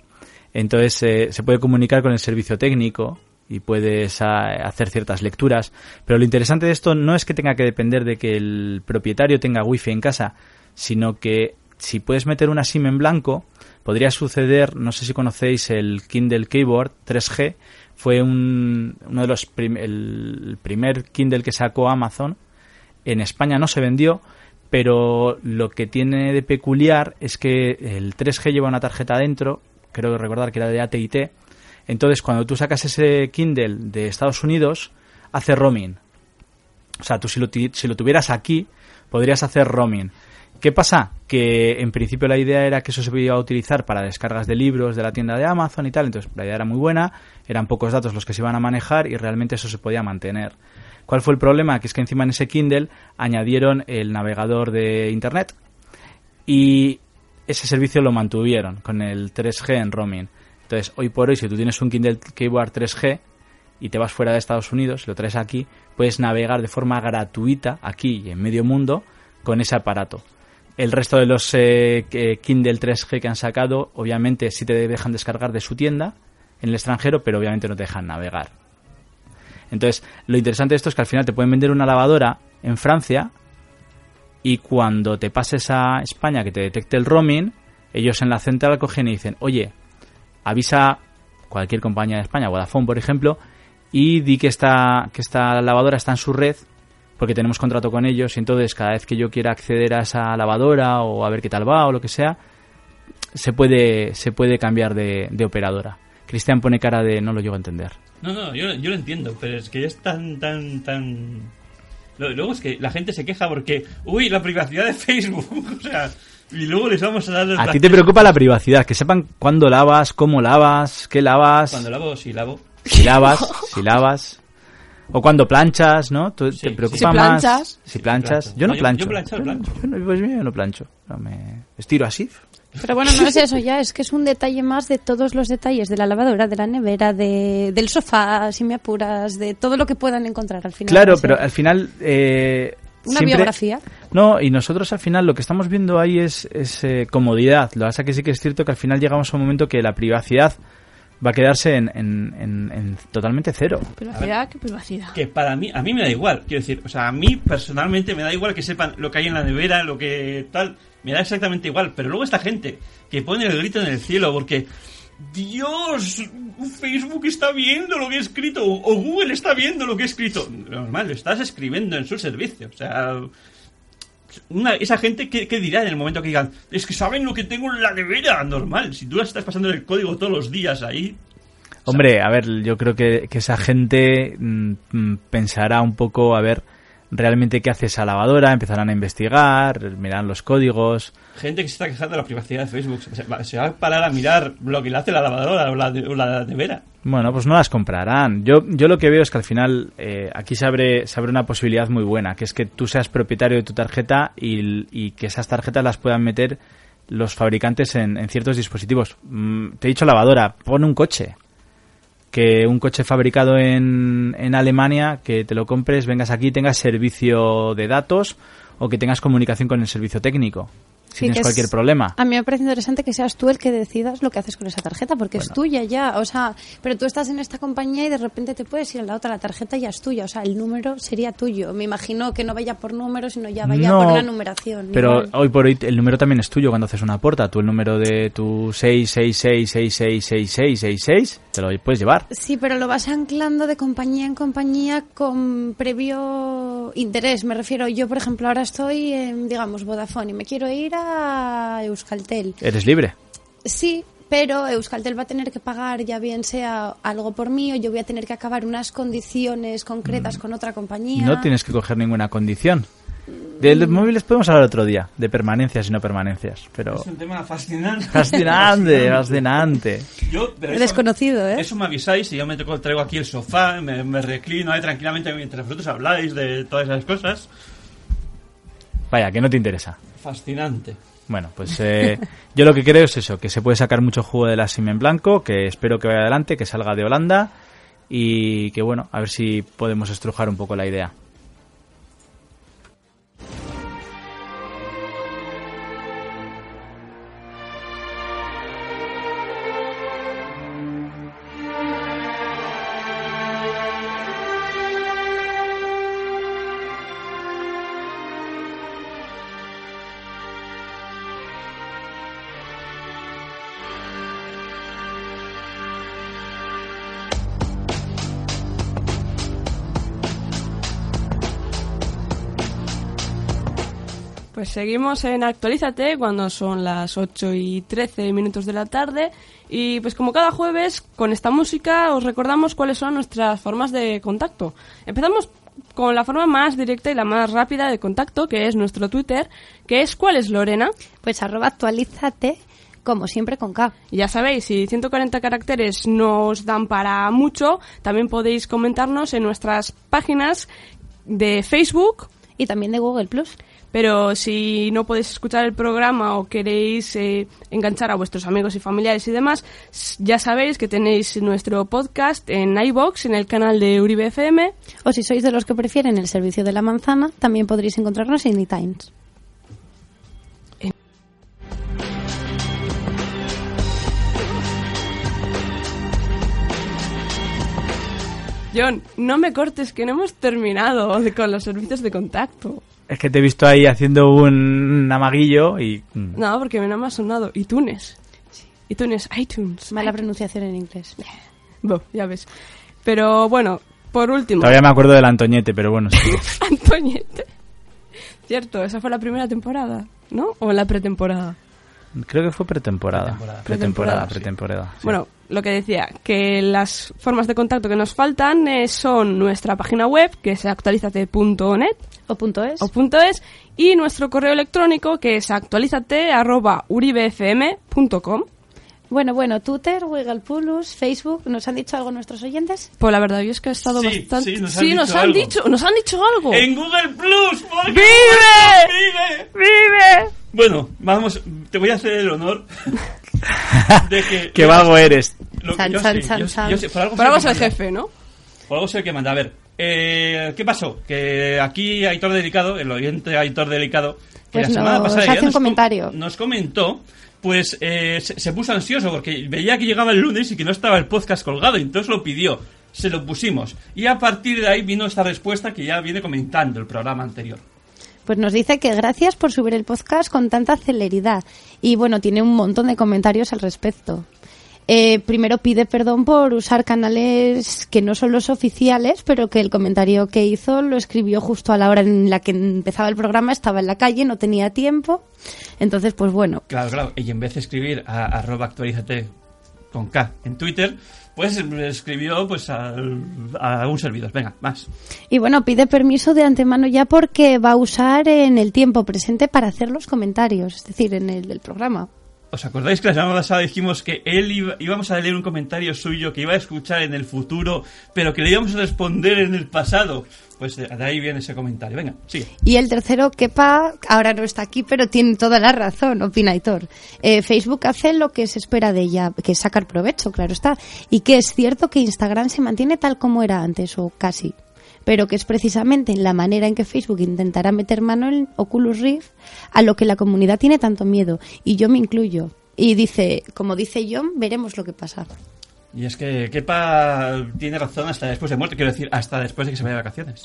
Entonces eh, se puede comunicar con el servicio técnico y puedes ah, hacer ciertas lecturas. Pero lo interesante de esto no es que tenga que depender de que el propietario tenga wifi en casa, sino que si puedes meter una SIM en blanco, podría suceder, no sé si conocéis el Kindle Keyboard 3G, fue un, uno de los prim- el, el primer Kindle que sacó Amazon. En España no se vendió, pero lo que tiene de peculiar es que el 3G lleva una tarjeta dentro, creo recordar que era de AT&T. Entonces, cuando tú sacas ese Kindle de Estados Unidos, hace roaming. O sea, tú si lo, si lo tuvieras aquí, podrías hacer roaming. ¿Qué pasa? Que en principio la idea era que eso se iba a utilizar para descargas de libros de la tienda de Amazon y tal, entonces la idea era muy buena, eran pocos datos los que se iban a manejar y realmente eso se podía mantener. ¿Cuál fue el problema? Que es que encima en ese Kindle añadieron el navegador de Internet y ese servicio lo mantuvieron con el 3G en roaming. Entonces, hoy por hoy, si tú tienes un Kindle Keyboard 3G y te vas fuera de Estados Unidos lo traes aquí, puedes navegar de forma gratuita aquí y en medio mundo con ese aparato. El resto de los eh, Kindle 3G que han sacado, obviamente sí te dejan descargar de su tienda en el extranjero, pero obviamente no te dejan navegar. Entonces, lo interesante de esto es que al final te pueden vender una lavadora en Francia y cuando te pases a España que te detecte el roaming, ellos en la central cogen y dicen, oye, avisa cualquier compañía de España, Vodafone por ejemplo, y di que esta, que lavadora está en su red porque tenemos contrato con ellos y entonces cada vez que yo quiera acceder a esa lavadora o a ver qué tal va o lo que sea, se puede, se puede cambiar de operadora. Cristian pone cara de no lo llego a entender. No, no, yo, yo lo entiendo, pero es que es tan, tan, tan... Luego es que la gente se queja porque, uy, la privacidad de Facebook, *laughs* o sea, y luego les vamos a dar... los A ti te preocupa la privacidad, que sepan cuándo lavas, cómo lavas, qué lavas. Cuando lavo, si lavo. Si lavas, si lavas. O cuando planchas, ¿no? Tú- te preocupa Si más. planchas. Si planchas. plancho. Yo no yo- plancho. yo no- plancho. yo no- pues yo no plancho. No me estiro así. Pero bueno, no es eso ya, es que es un detalle más de todos los detalles de la lavadora, de la nevera, de, del sofá, si me apuras, de todo lo que puedan encontrar al final. Claro, pero al final. eh, Una siempre- biografía. No, y nosotros al final lo que estamos viendo ahí es, es, eh, comodidad. Lo que pasa que sí que es cierto que al final llegamos a un momento que la privacidad va a quedarse en, en- en- en totalmente cero. Privacidad, qué privacidad. Que para mí, a mí me da igual, quiero decir, o sea, a mí personalmente me da igual que sepan lo que hay en la nevera, lo que tal, me da exactamente igual, pero luego esta gente que pone el grito en el cielo porque, Dios, Facebook está viendo lo que he escrito, o Google está viendo lo que he escrito, normal, lo estás escribiendo en su servicio, o sea... Esa gente, ¿qué, dirá en el momento que digan? Es que saben lo que tengo en la nevera, normal. Si tú estás pasando el código todos los días ahí, Hombre, a ver, yo creo que, que esa gente mm, mm, pensará un poco, a ver, realmente qué hace esa lavadora, empezarán a investigar, mirarán los códigos. Gente que se está quejando de la privacidad de Facebook se va, se va a parar a mirar lo que le hace la lavadora o la, o la nevera. Bueno, pues no las comprarán. Yo, yo lo que veo es que al final eh, aquí se abre, se abre una posibilidad muy buena, que es que tú seas propietario de tu tarjeta y, y que esas tarjetas las puedan meter los fabricantes en, en ciertos dispositivos. Mm, te he dicho lavadora, pon un coche. Que un coche fabricado en, en Alemania, que te lo compres, vengas aquí, tengas servicio de datos o que tengas comunicación con el servicio técnico. Si Sí, tienes es- cualquier problema. A mí me parece interesante que seas tú el que decidas lo que haces con esa tarjeta, porque es tuya ya. O sea, pero tú estás en esta compañía y de repente te puedes ir a la otra, la tarjeta ya es tuya. O sea, el número sería tuyo. Me imagino que no vaya por número, sino ya vaya No, por una numeración. Pero igual. hoy por hoy el número también es tuyo cuando haces una puerta. Tú el número de tu 666666666 te lo puedes llevar. Sí, pero lo vas anclando de compañía en compañía con previo interés. Me refiero, yo por ejemplo ahora estoy en, digamos, Vodafone y me quiero ir a Euskaltel. Eres libre. Sí, pero Euskaltel va a tener que pagar ya bien sea algo por mí o yo voy a tener que acabar unas condiciones concretas con otra compañía. Mm. No tienes que coger ninguna condición. De los móviles podemos hablar otro día, de permanencias y no permanencias, pero... Es un tema fascinante. Fascinante, *laughs* fascinante. Yo, pero eso- Desconocido, ¿eh? Eso me avisáis y yo me traigo aquí el sofá, me, me reclino ahí tranquilamente mientras vosotros habláis de todas esas cosas. Vaya, que no te interesa. Fascinante. Bueno, pues eh, yo lo que creo es eso, que se puede sacar mucho jugo de la SIM en blanco, que espero que vaya adelante, que salga de Holanda y que bueno, a ver si podemos estrujar un poco la idea. Seguimos en Actualízate cuando son las 8 y 13 minutos de la tarde y pues como cada jueves con esta música os recordamos cuáles son nuestras formas de contacto. Empezamos con la forma más directa y la más rápida de contacto que es nuestro Twitter, que es ¿cuál es Lorena? Pues arroba actualízate, como siempre con K. Ya sabéis, si 140 caracteres no os dan para mucho, también podéis comentarnos en nuestras páginas de Facebook. Y también de Google Plus. Pero si no podéis escuchar el programa o queréis eh, enganchar a vuestros amigos y familiares y demás, ya sabéis que tenéis nuestro podcast en iBox, en el canal de Uribe FM. O si sois de los que prefieren el servicio de la manzana, también podréis encontrarnos en iTunes. John, no me cortes, que no hemos terminado con los servicios de contacto. Es que te he visto ahí haciendo un amaguillo y... mm, No, porque me ha sonado iTunes. iTunes, iTunes. Mala pronunciación en inglés. *laughs* Bo, ya ves. Pero bueno, por último. Todavía me acuerdo del Antoñete, pero bueno, sí. *laughs* Antoñete. Cierto, esa fue la primera temporada, ¿no? O la pretemporada. Creo que fue pretemporada. Pretemporada, Pretemporada, sí. pretemporada. sí. Bueno, lo que decía, que las formas de contacto que nos faltan eh, son nuestra página web, que es actualizate.net o punto .es. o punto .es, y nuestro correo electrónico, que es actualizate.uribfm.com. Bueno, bueno, Twitter, Google Plus, Facebook, ¿nos han dicho algo nuestros oyentes? Pues la verdad, yo es que he estado Sí, bastante... sí, nos han dicho nos han algo. dicho, nos han dicho algo. En Google Plus, porque ¡Vive! ¡Vive! ¡Vive! Bueno, vamos, te voy a hacer el honor de que... *laughs* Qué vago eres. Lo que Chan, yo chan, sé, chan, yo- chan. yo sé, por algo Por soy algo el es el que manda. jefe, ¿no? Por algo soy el que manda. A ver, eh, ¿qué pasó? Que aquí Aitor Delicado, el oyente Aitor Delicado, que Pues la semana nos pasada hace ya un nos, com- comentario. nos comentó, pues eh, se, se puso ansioso porque veía que llegaba el lunes y que no estaba el podcast colgado, y entonces lo pidió. Se lo pusimos. Y a partir de ahí vino esta respuesta que ya viene comentando el programa anterior. Pues nos dice que gracias por subir el podcast con tanta celeridad. Y bueno, tiene un montón de comentarios al respecto. Eh, primero pide perdón por usar canales que no son los oficiales, pero que el comentario que hizo lo escribió justo a la hora en la que empezaba el programa, estaba en la calle, no tenía tiempo. Entonces, pues bueno, Claro, claro. Y en vez de escribir a arroba actualízate con K en Twitter, pues escribió pues al- a un servidor. Venga, más. Y bueno, pide permiso de antemano ya porque va a usar en el tiempo presente para hacer los comentarios, es decir, en el del programa. ¿Os acordáis que la semana pasada dijimos que él iba- íbamos a leer un comentario suyo que iba a escuchar en el futuro, pero que le íbamos a responder en el pasado? Pues de, de ahí viene ese comentario. Venga, sigue. Y el tercero, Kepa, ahora no está aquí, pero tiene toda la razón, opina Aitor. Eh, Facebook hace lo que se espera de ella, que es sacar provecho, claro está. Y que es cierto que Instagram se mantiene tal como era antes, o casi. Pero que es precisamente en la manera en que Facebook intentará meter mano en Oculus Rift a lo que la comunidad tiene tanto miedo. Y yo me incluyo. Y dice, como dice John, veremos lo que pasa. Y es que Kepa tiene razón hasta después de muerte, quiero decir, hasta después de que se vaya de vacaciones.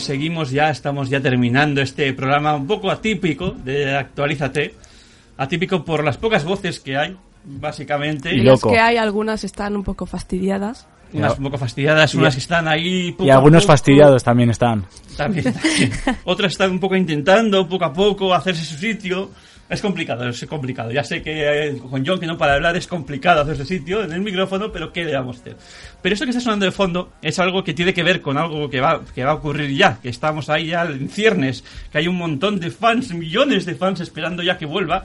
Y seguimos ya, estamos ya terminando este programa un poco atípico de Actualízate. Atípico por las pocas voces que hay, básicamente. Y las que hay, algunas están un poco fastidiadas. Unas un poco fastidiadas, Y- unas que están ahí poco Y algunos poco. fastidiados también están. También, *laughs* también. Otras están un poco intentando, poco a poco, hacerse su sitio. Es complicado, es complicado. Ya sé que eh, con John, que no para hablar, es complicado hacerse sitio en el micrófono, pero ¿qué le vamos a hacer? Pero esto que está sonando de fondo es algo que tiene que ver con algo que va, que va a ocurrir ya, que estamos ahí ya en ciernes, que hay un montón de fans, millones de fans esperando ya que vuelva,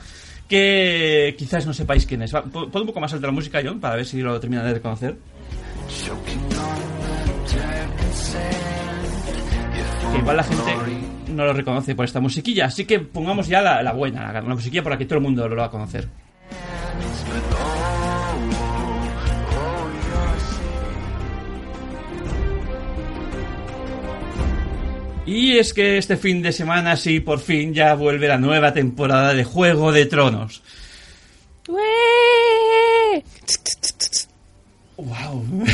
que quizás no sepáis quién es. Pon un poco más alta la música, John, para ver si lo terminan de reconocer. que igual la gente no lo reconoce por esta musiquilla. Así que pongamos ya la, la buena, la, la musiquilla por la que todo el mundo lo va a conocer. Y es que este fin de semana sí, por fin ya vuelve la nueva temporada de Juego de Tronos. ¡Wow!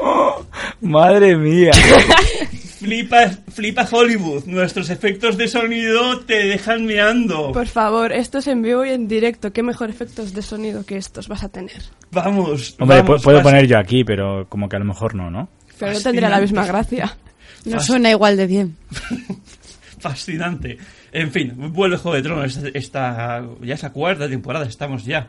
*laughs* Madre mía. *laughs* Flipa, flipa Hollywood. Nuestros efectos de sonido te dejan meando. Por favor, esto es en vivo y en directo. ¿Qué mejor efectos de sonido que estos vas a tener? Vamos. Hombre, vamos, pu- puedo poner yo aquí, pero como que a lo mejor no, ¿no? Pero no tendría la misma gracia. No suena igual de bien. *laughs* Fascinante. En fin, vuelve Juego de Tronos. Esta, esta- ya es la cuarta temporada, estamos ya.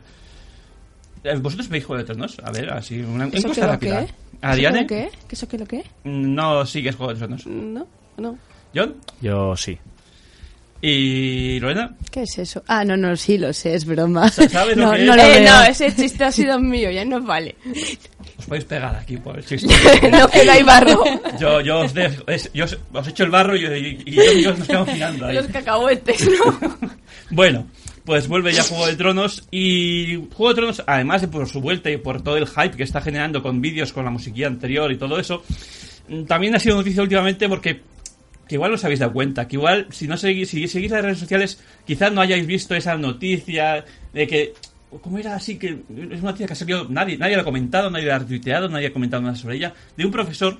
Eh, ¿Vosotros veis Juego de Tronos? A ver, así, una ¿Eso encuesta rápida. qué? ¿A ¿Eso Diane? qué lo qué? ¿Qué eso qué lo qué? No sigues Juego de Tronos. No, no. ¿John? Yo sí. ¿Y Lorena? ¿Qué es eso? Ah, no, no, sí, lo sé, es broma. *laughs* ¿Sabes lo no, que no es? lo Eh, no, ese chiste ha sido mío, ya no vale. Os podéis pegar aquí por el chiste. *laughs* no que no hay barro. Yo, yo os dejo, es- yo os, os echo el barro y, y- y yo, y yo nos quedamos mirando ahí. Los cacahuetes, ¿no? *laughs* Bueno, pues vuelve ya Juego de Tronos y Juego de Tronos, además de por su vuelta y por todo el hype que está generando con vídeos, con la musiquilla anterior y todo eso, mm, también ha sido noticia últimamente porque que igual os habéis dado cuenta, que igual si no seguís, si seguís las redes sociales, quizás no hayáis visto esa noticia de que ¿Cómo era así? Que es una noticia que ha salido. Nadie, nadie lo ha comentado, nadie lo ha retuiteado, nadie ha comentado nada sobre ella. De un profesor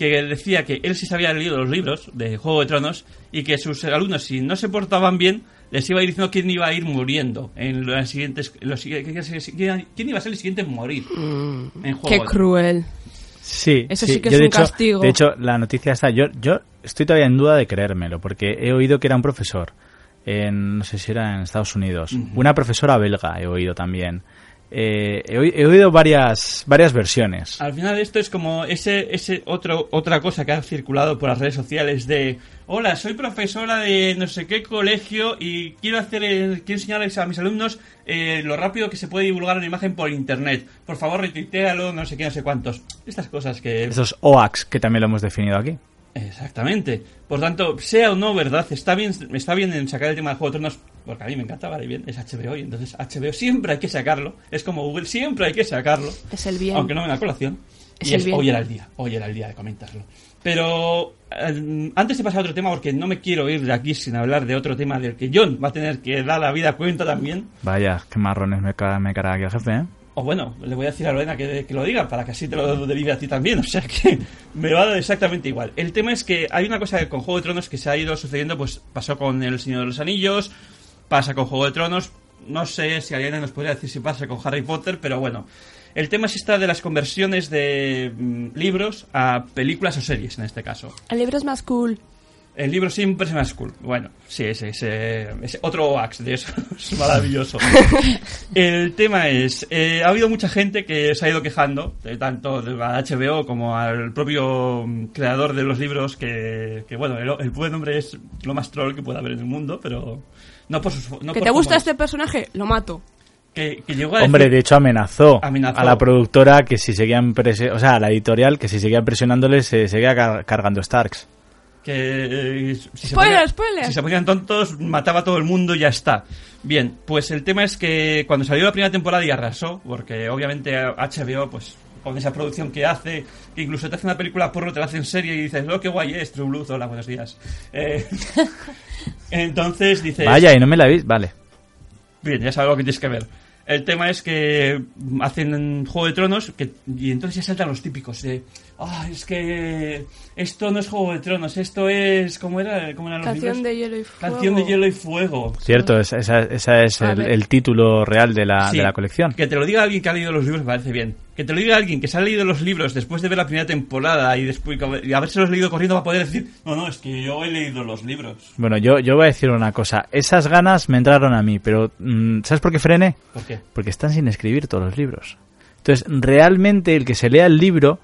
que decía que él sí se había leído los libros de Juego de Tronos y que sus alumnos, si no se portaban bien, les iba a ir diciendo quién iba a ir muriendo en las siguientes. Los, quién iba a ser el siguiente en morir en Juego Qué de cruel. Sí, Eso sí que yo es de un hecho, castigo. De hecho, la noticia está. Yo, yo estoy todavía en duda de creérmelo, porque he oído que era un profesor. En, no sé si era en Estados Unidos. Una profesora belga he oído también. Eh, he, he oído varias, varias versiones. Al final esto es como ese, ese otro, otra cosa que ha circulado por las redes sociales de hola, soy profesora de no sé qué colegio y quiero hacer el- quiero enseñarles a mis alumnos eh, lo rápido que se puede divulgar una imagen por internet. Por favor, retuitealo, no sé qué, no sé cuántos. Estas cosas que Esos OAX, que también lo hemos definido aquí. Exactamente. Por tanto, sea o no verdad, está bien, está bien en sacar el tema de Juego de Tronos, porque a mí me encanta, vale, bien, es HBO y entonces HBO siempre hay que sacarlo. Es como Google, siempre hay que sacarlo. Es el bien. Aunque no venga a colación. Es y el es, bien. hoy era el día, hoy era el día de comentarlo. Pero eh, antes de pasar a otro tema, porque no me quiero ir de aquí sin hablar de otro tema del que John va a tener que dar la vida cuenta también. Vaya, qué marrones me, me cara aquí el jefe, ¿eh? O bueno, le voy a decir a Lorena que, que lo diga para que así te lo derive a ti también. *laughs* O sea que me va a dar exactamente igual. El tema es que hay una cosa que con Juego de Tronos que se ha ido sucediendo, pues pasó con El Señor de los Anillos, pasa con Juego de Tronos. No sé si alguien nos podría decir si pasa con Harry Potter, pero bueno. El tema es esta de las conversiones de mm, libros a películas o series en este caso. El libro es más cool. El libro siempre es más cool. Bueno, sí, ese, ese, ese otro axe de eso. *laughs* es maravilloso. *laughs* El tema es, eh, ha habido mucha gente que se ha ido quejando, de tanto la HBO como al propio mm, creador de los libros, que, que, bueno, el, el buen hombre es lo más troll que puede haber en el mundo, pero no por sus... No ¿Que por te gusta este personaje? Lo mato. es. Que, que llegó a Hombre, decir- de hecho amenazó, Amenazó. a la productora que si seguían presi- o sea, a la editorial que si seguían presionándoles se seguía car- cargando Starks. Que eh, si se, Spoiler, ponía- spoiler. si se ponían tontos mataba a todo el mundo y ya está. Bien, pues el tema es que cuando salió la primera temporada y arrasó, porque obviamente HBO pues con esa producción que hace, que incluso te hace una película porno, te la hace en serie y dices, oh, qué guay es, True Blues, hola, buenos días. Eh, *laughs* entonces dices... Vaya, y no me la veis, vale. Bien, ya sabes lo que tienes que ver. El tema es que hacen Juego de Tronos que, y entonces ya saltan los típicos de, ah, es que esto no es Juego de Tronos, esto es, ¿cómo era? ¿Cómo eran los Canción libros? de hielo y fuego. Canción de hielo y fuego. Cierto, esa, esa, esa es el, título real de la, Sí, de la colección. Que te lo diga alguien que ha leído los libros me parece bien. Que te lo diga alguien que se ha leído los libros después de ver la primera temporada y después y haberse los leído corriendo va a poder decir, no, no, es que yo he leído los libros. Bueno, yo, yo voy a decir una cosa. Esas ganas me entraron a mí, pero mm, ¿sabes por qué frené? ¿Por qué? Porque están sin escribir todos los libros. Entonces, realmente el que se lea el libro,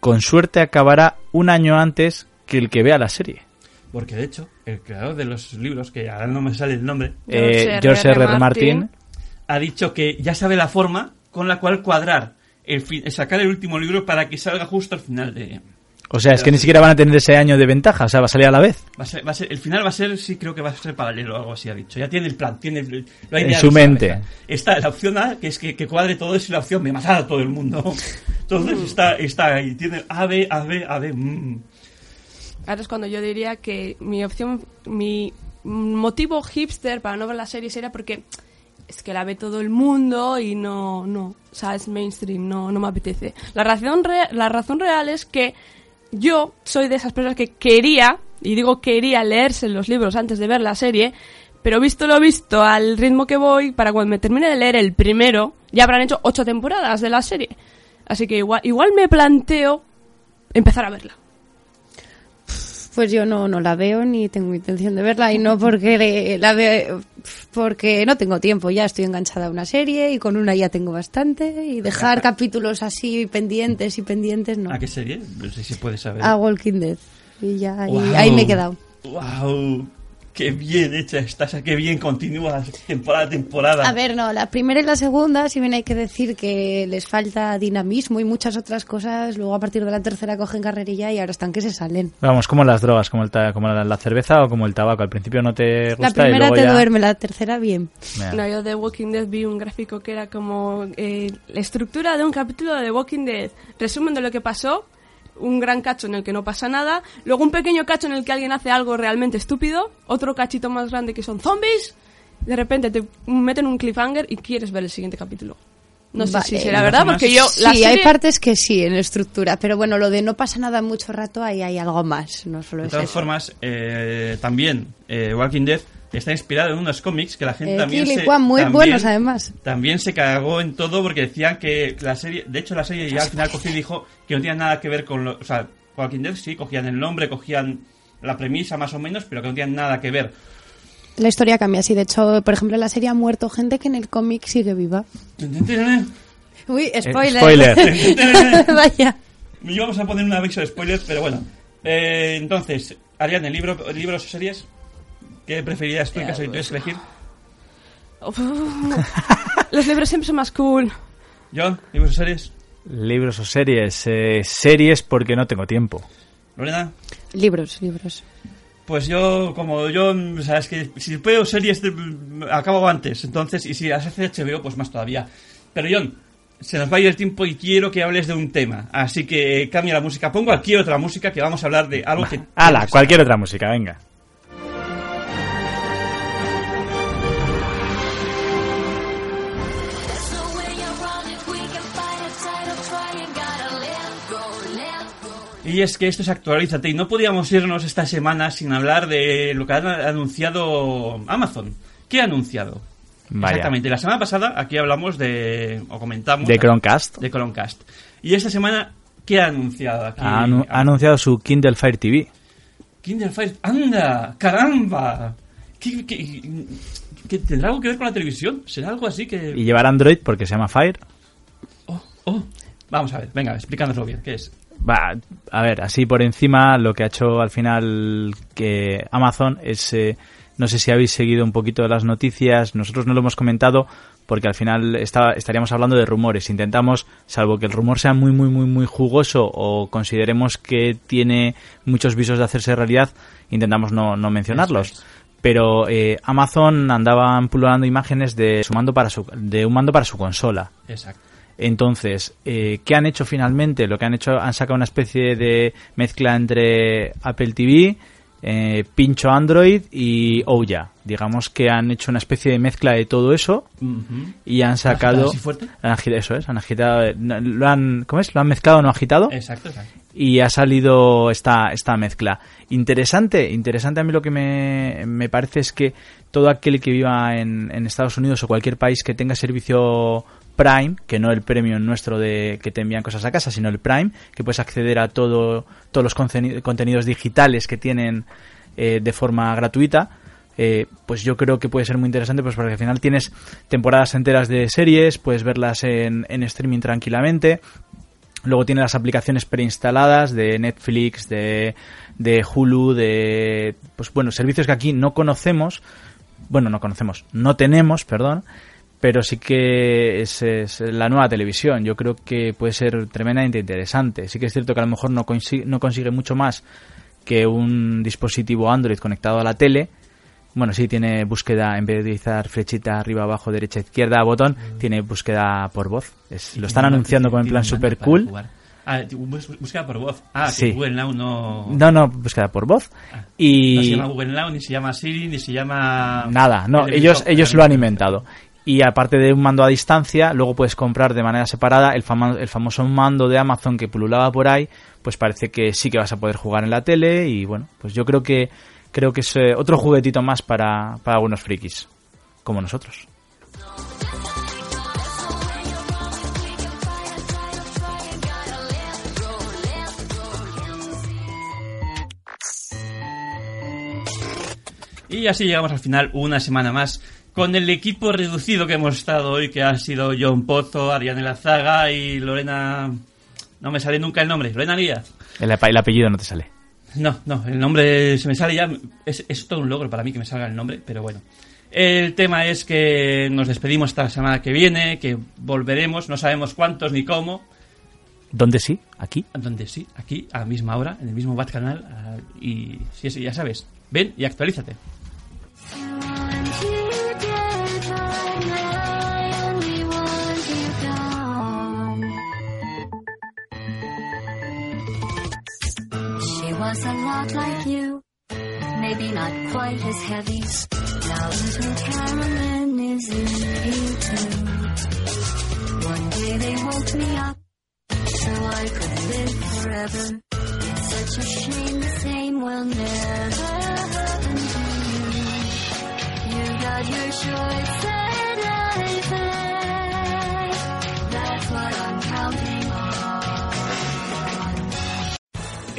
con suerte acabará un año antes que el que vea la serie. Porque de hecho, el creador de los libros, que ahora no me sale el nombre, Eh, George R. R. Martin. ha dicho que ya sabe la forma con la cual cuadrar, el sacar el último libro para que salga justo al final de... O sea, es que ni siquiera van a tener ese año de ventaja, o sea, va a salir a la vez. Va a ser, va a ser- el final va a ser, sí creo que va a ser paralelo o algo así, ha dicho. Ya tiene el plan, tiene el- lo ha En su en mente. Está la opción A, que es que, que cuadre todo eso, y la opción B, matar a todo el mundo. *laughs* Entonces está, está ahí, tiene A, B, A, B, A, B. mm. Ahora es cuando yo diría que mi opción, mi motivo hipster para no ver la serie era porque es que la ve todo el mundo y no, no, o sea, es mainstream, no, no me apetece. La razón, re- la razón real es que yo soy de esas personas que quería, y digo quería leerse los libros antes de ver la serie, pero visto lo visto, al ritmo que voy, para cuando me termine de leer el primero, ya habrán hecho ocho temporadas de la serie. Así que igual, igual me planteo empezar a verla. Pues yo no, no la veo ni tengo intención de verla y no porque la veo porque no tengo tiempo, ya estoy enganchada a una serie y con una ya tengo bastante y dejar *laughs* capítulos así pendientes y pendientes no. ¿A qué serie? No sé si puedes saber. A Walking Dead y ya ahí, ahí me he quedado. ¡Wow! ¡Qué bien hecha estás! ¡Qué bien continúas temporada a temporada! A ver, no, la primera y la segunda, si bien hay que decir que les falta dinamismo y muchas otras cosas, luego a partir de la tercera cogen carrerilla y ahora están que se salen. Vamos, como las drogas, como, el ta- como la, la cerveza o como el tabaco. Al principio no te gusta La y primera luego te ya... duerme, la tercera bien. Mira. No, yo de Walking Dead vi un gráfico que era como eh, la estructura de un capítulo de Walking Dead, resumen de lo que pasó, un gran cacho en el que no pasa nada, luego un pequeño cacho en el que alguien hace algo realmente estúpido, otro cachito más grande que son zombies, de repente te meten un cliffhanger y quieres ver el siguiente capítulo. No sé Vale. si será verdad, porque yo... Sí, la hay partes que sí en estructura, pero bueno, lo de no pasa nada mucho rato, ahí hay algo más, no solo De es todas eso. formas, eh, también eh, Walking Dead está inspirado en unos cómics que la gente Eh, también Kill y se, Juan, muy también- buenos además. También se cagó en todo porque decían que la serie, de hecho la serie ya al final cogió y dijo que no tenía nada que ver con lo, o sea, Walking Dead sí, cogían el nombre, cogían la premisa más o menos, pero que no tenían nada que ver. La historia cambia así, de hecho, por ejemplo, en la serie ha muerto gente que en el cómic sigue viva. *laughs* Uy, spoiler. spoiler. *laughs* Vaya. Y vamos a poner un aviso de spoiler, pero bueno. Eh, entonces, Ariane, ¿libro, ¿libros o series? ¿Qué preferirías tú en caso de que tuvieras que elegir? *laughs* Los libros siempre son más cool. John, ¿libros o series? Libros o series. Eh, series porque no tengo tiempo. Lorena. Libros, libros. Pues yo, como yo, o sea, es que si veo series, de- acabo antes. Entonces, y si las hace HBO, pues más todavía. Pero John, se nos va a ir el tiempo y quiero que hables de un tema. Así que eh, cambia la música. Pongo aquí otra música que vamos a hablar de algo que... Ala, cualquier otra música, venga. Y es que esto es Actualízate y no podíamos irnos esta semana sin hablar de lo que ha anunciado Amazon. ¿Qué ha anunciado? Vaya. Exactamente. La semana pasada aquí hablamos de, o comentamos... De Chromecast. De Chromecast. Y esta semana, ¿qué ha anunciado aquí? Ha, anu- ha anunciado su Kindle Fire TV. Kindle Fire... ¡Anda! ¡Caramba! ¿Qué, qué- qué- tendrá algo que ver con la televisión? ¿Será algo así que...? Y llevar Android porque se llama Fire. Oh, vamos a ver, venga, explicándoslo bien. ¿Qué es? Va, a ver, así por encima, lo que ha hecho al final que Amazon es, eh, no sé si habéis seguido un poquito las noticias, nosotros no lo hemos comentado porque al final estaba, estaríamos hablando de rumores. Intentamos, salvo que el rumor sea muy, muy, muy, muy jugoso o consideremos que tiene muchos visos de hacerse realidad, intentamos no, no mencionarlos. Pero eh, Amazon andaba pululando imágenes de, su mando para su, de un mando para su consola. Exacto. Entonces, eh, ¿qué han hecho finalmente? Lo que han hecho, han sacado una especie de mezcla entre Apple TV, eh, pincho Android y Ouya. Digamos que han hecho una especie de mezcla de todo eso y han sacado... así fuerte? han agi- eso es, han agitado... Lo han, ¿Cómo es? ¿Lo han mezclado no agitado? Exacto, exacto. y ha salido esta, esta mezcla. Interesante, interesante a mí lo que me, me parece es que todo aquel que viva en, en Estados Unidos o cualquier país que tenga servicio Prime, que no el premium nuestro de que te envían cosas a casa, sino el Prime, que puedes acceder a todo, todos los conteni- contenidos digitales que tienen eh, de forma gratuita, eh, pues yo creo que puede ser muy interesante pues porque al final tienes temporadas enteras de series, puedes verlas en, en streaming tranquilamente, Luego tiene las aplicaciones preinstaladas de Netflix, de, de Hulu, de pues bueno, servicios que aquí no conocemos, bueno, no conocemos, no tenemos, perdón, pero sí que es, es la nueva televisión. Yo creo que puede ser tremendamente interesante. Sí que es cierto que a lo mejor no, consi- no consigue mucho más que un dispositivo Android conectado a la tele. Bueno, sí tiene búsqueda, en vez de utilizar flechita arriba, abajo, derecha, izquierda, botón, tiene búsqueda por voz. Es- lo están anunciando con en plan super cool. jugar. Ah, búsqueda por voz. Ah, que Sí. Google Now no... No, no, búsqueda por voz. No se Y llama Google Now, ni se llama Siri, ni se llama... nada, no, ellos, ellos lo han inventado. Y aparte de un mando a distancia, luego puedes comprar de manera separada el, famoso mando de Amazon que pululaba por ahí, pues parece que sí que vas a poder jugar en la tele y bueno, pues yo creo que creo que es eh, otro juguetito más para, para algunos frikis, como nosotros. Y así llegamos al final, una semana más, con el equipo reducido que hemos estado hoy, que ha sido John Pozo, Ariane Lazaga y Lorena... No me sale nunca el nombre, Lorena Díaz. El, el apellido no te sale. No, no, el nombre se me sale ya. Es, es todo un logro para mí que me salga el nombre, pero bueno. El tema es que nos despedimos esta semana que viene, que volveremos, no sabemos cuántos ni cómo. ¿Dónde sí? ¿Aquí? Donde sí, aquí, a la misma hora, en el mismo Bat Canal. ah, y sí, sí, ya sabes, ven y actualízate. Was a lot like you, maybe not quite as heavy. Now little Carolyn is in me too. One day they woke me up so I could live forever. It's such a shame the same will never happen to you. You got your short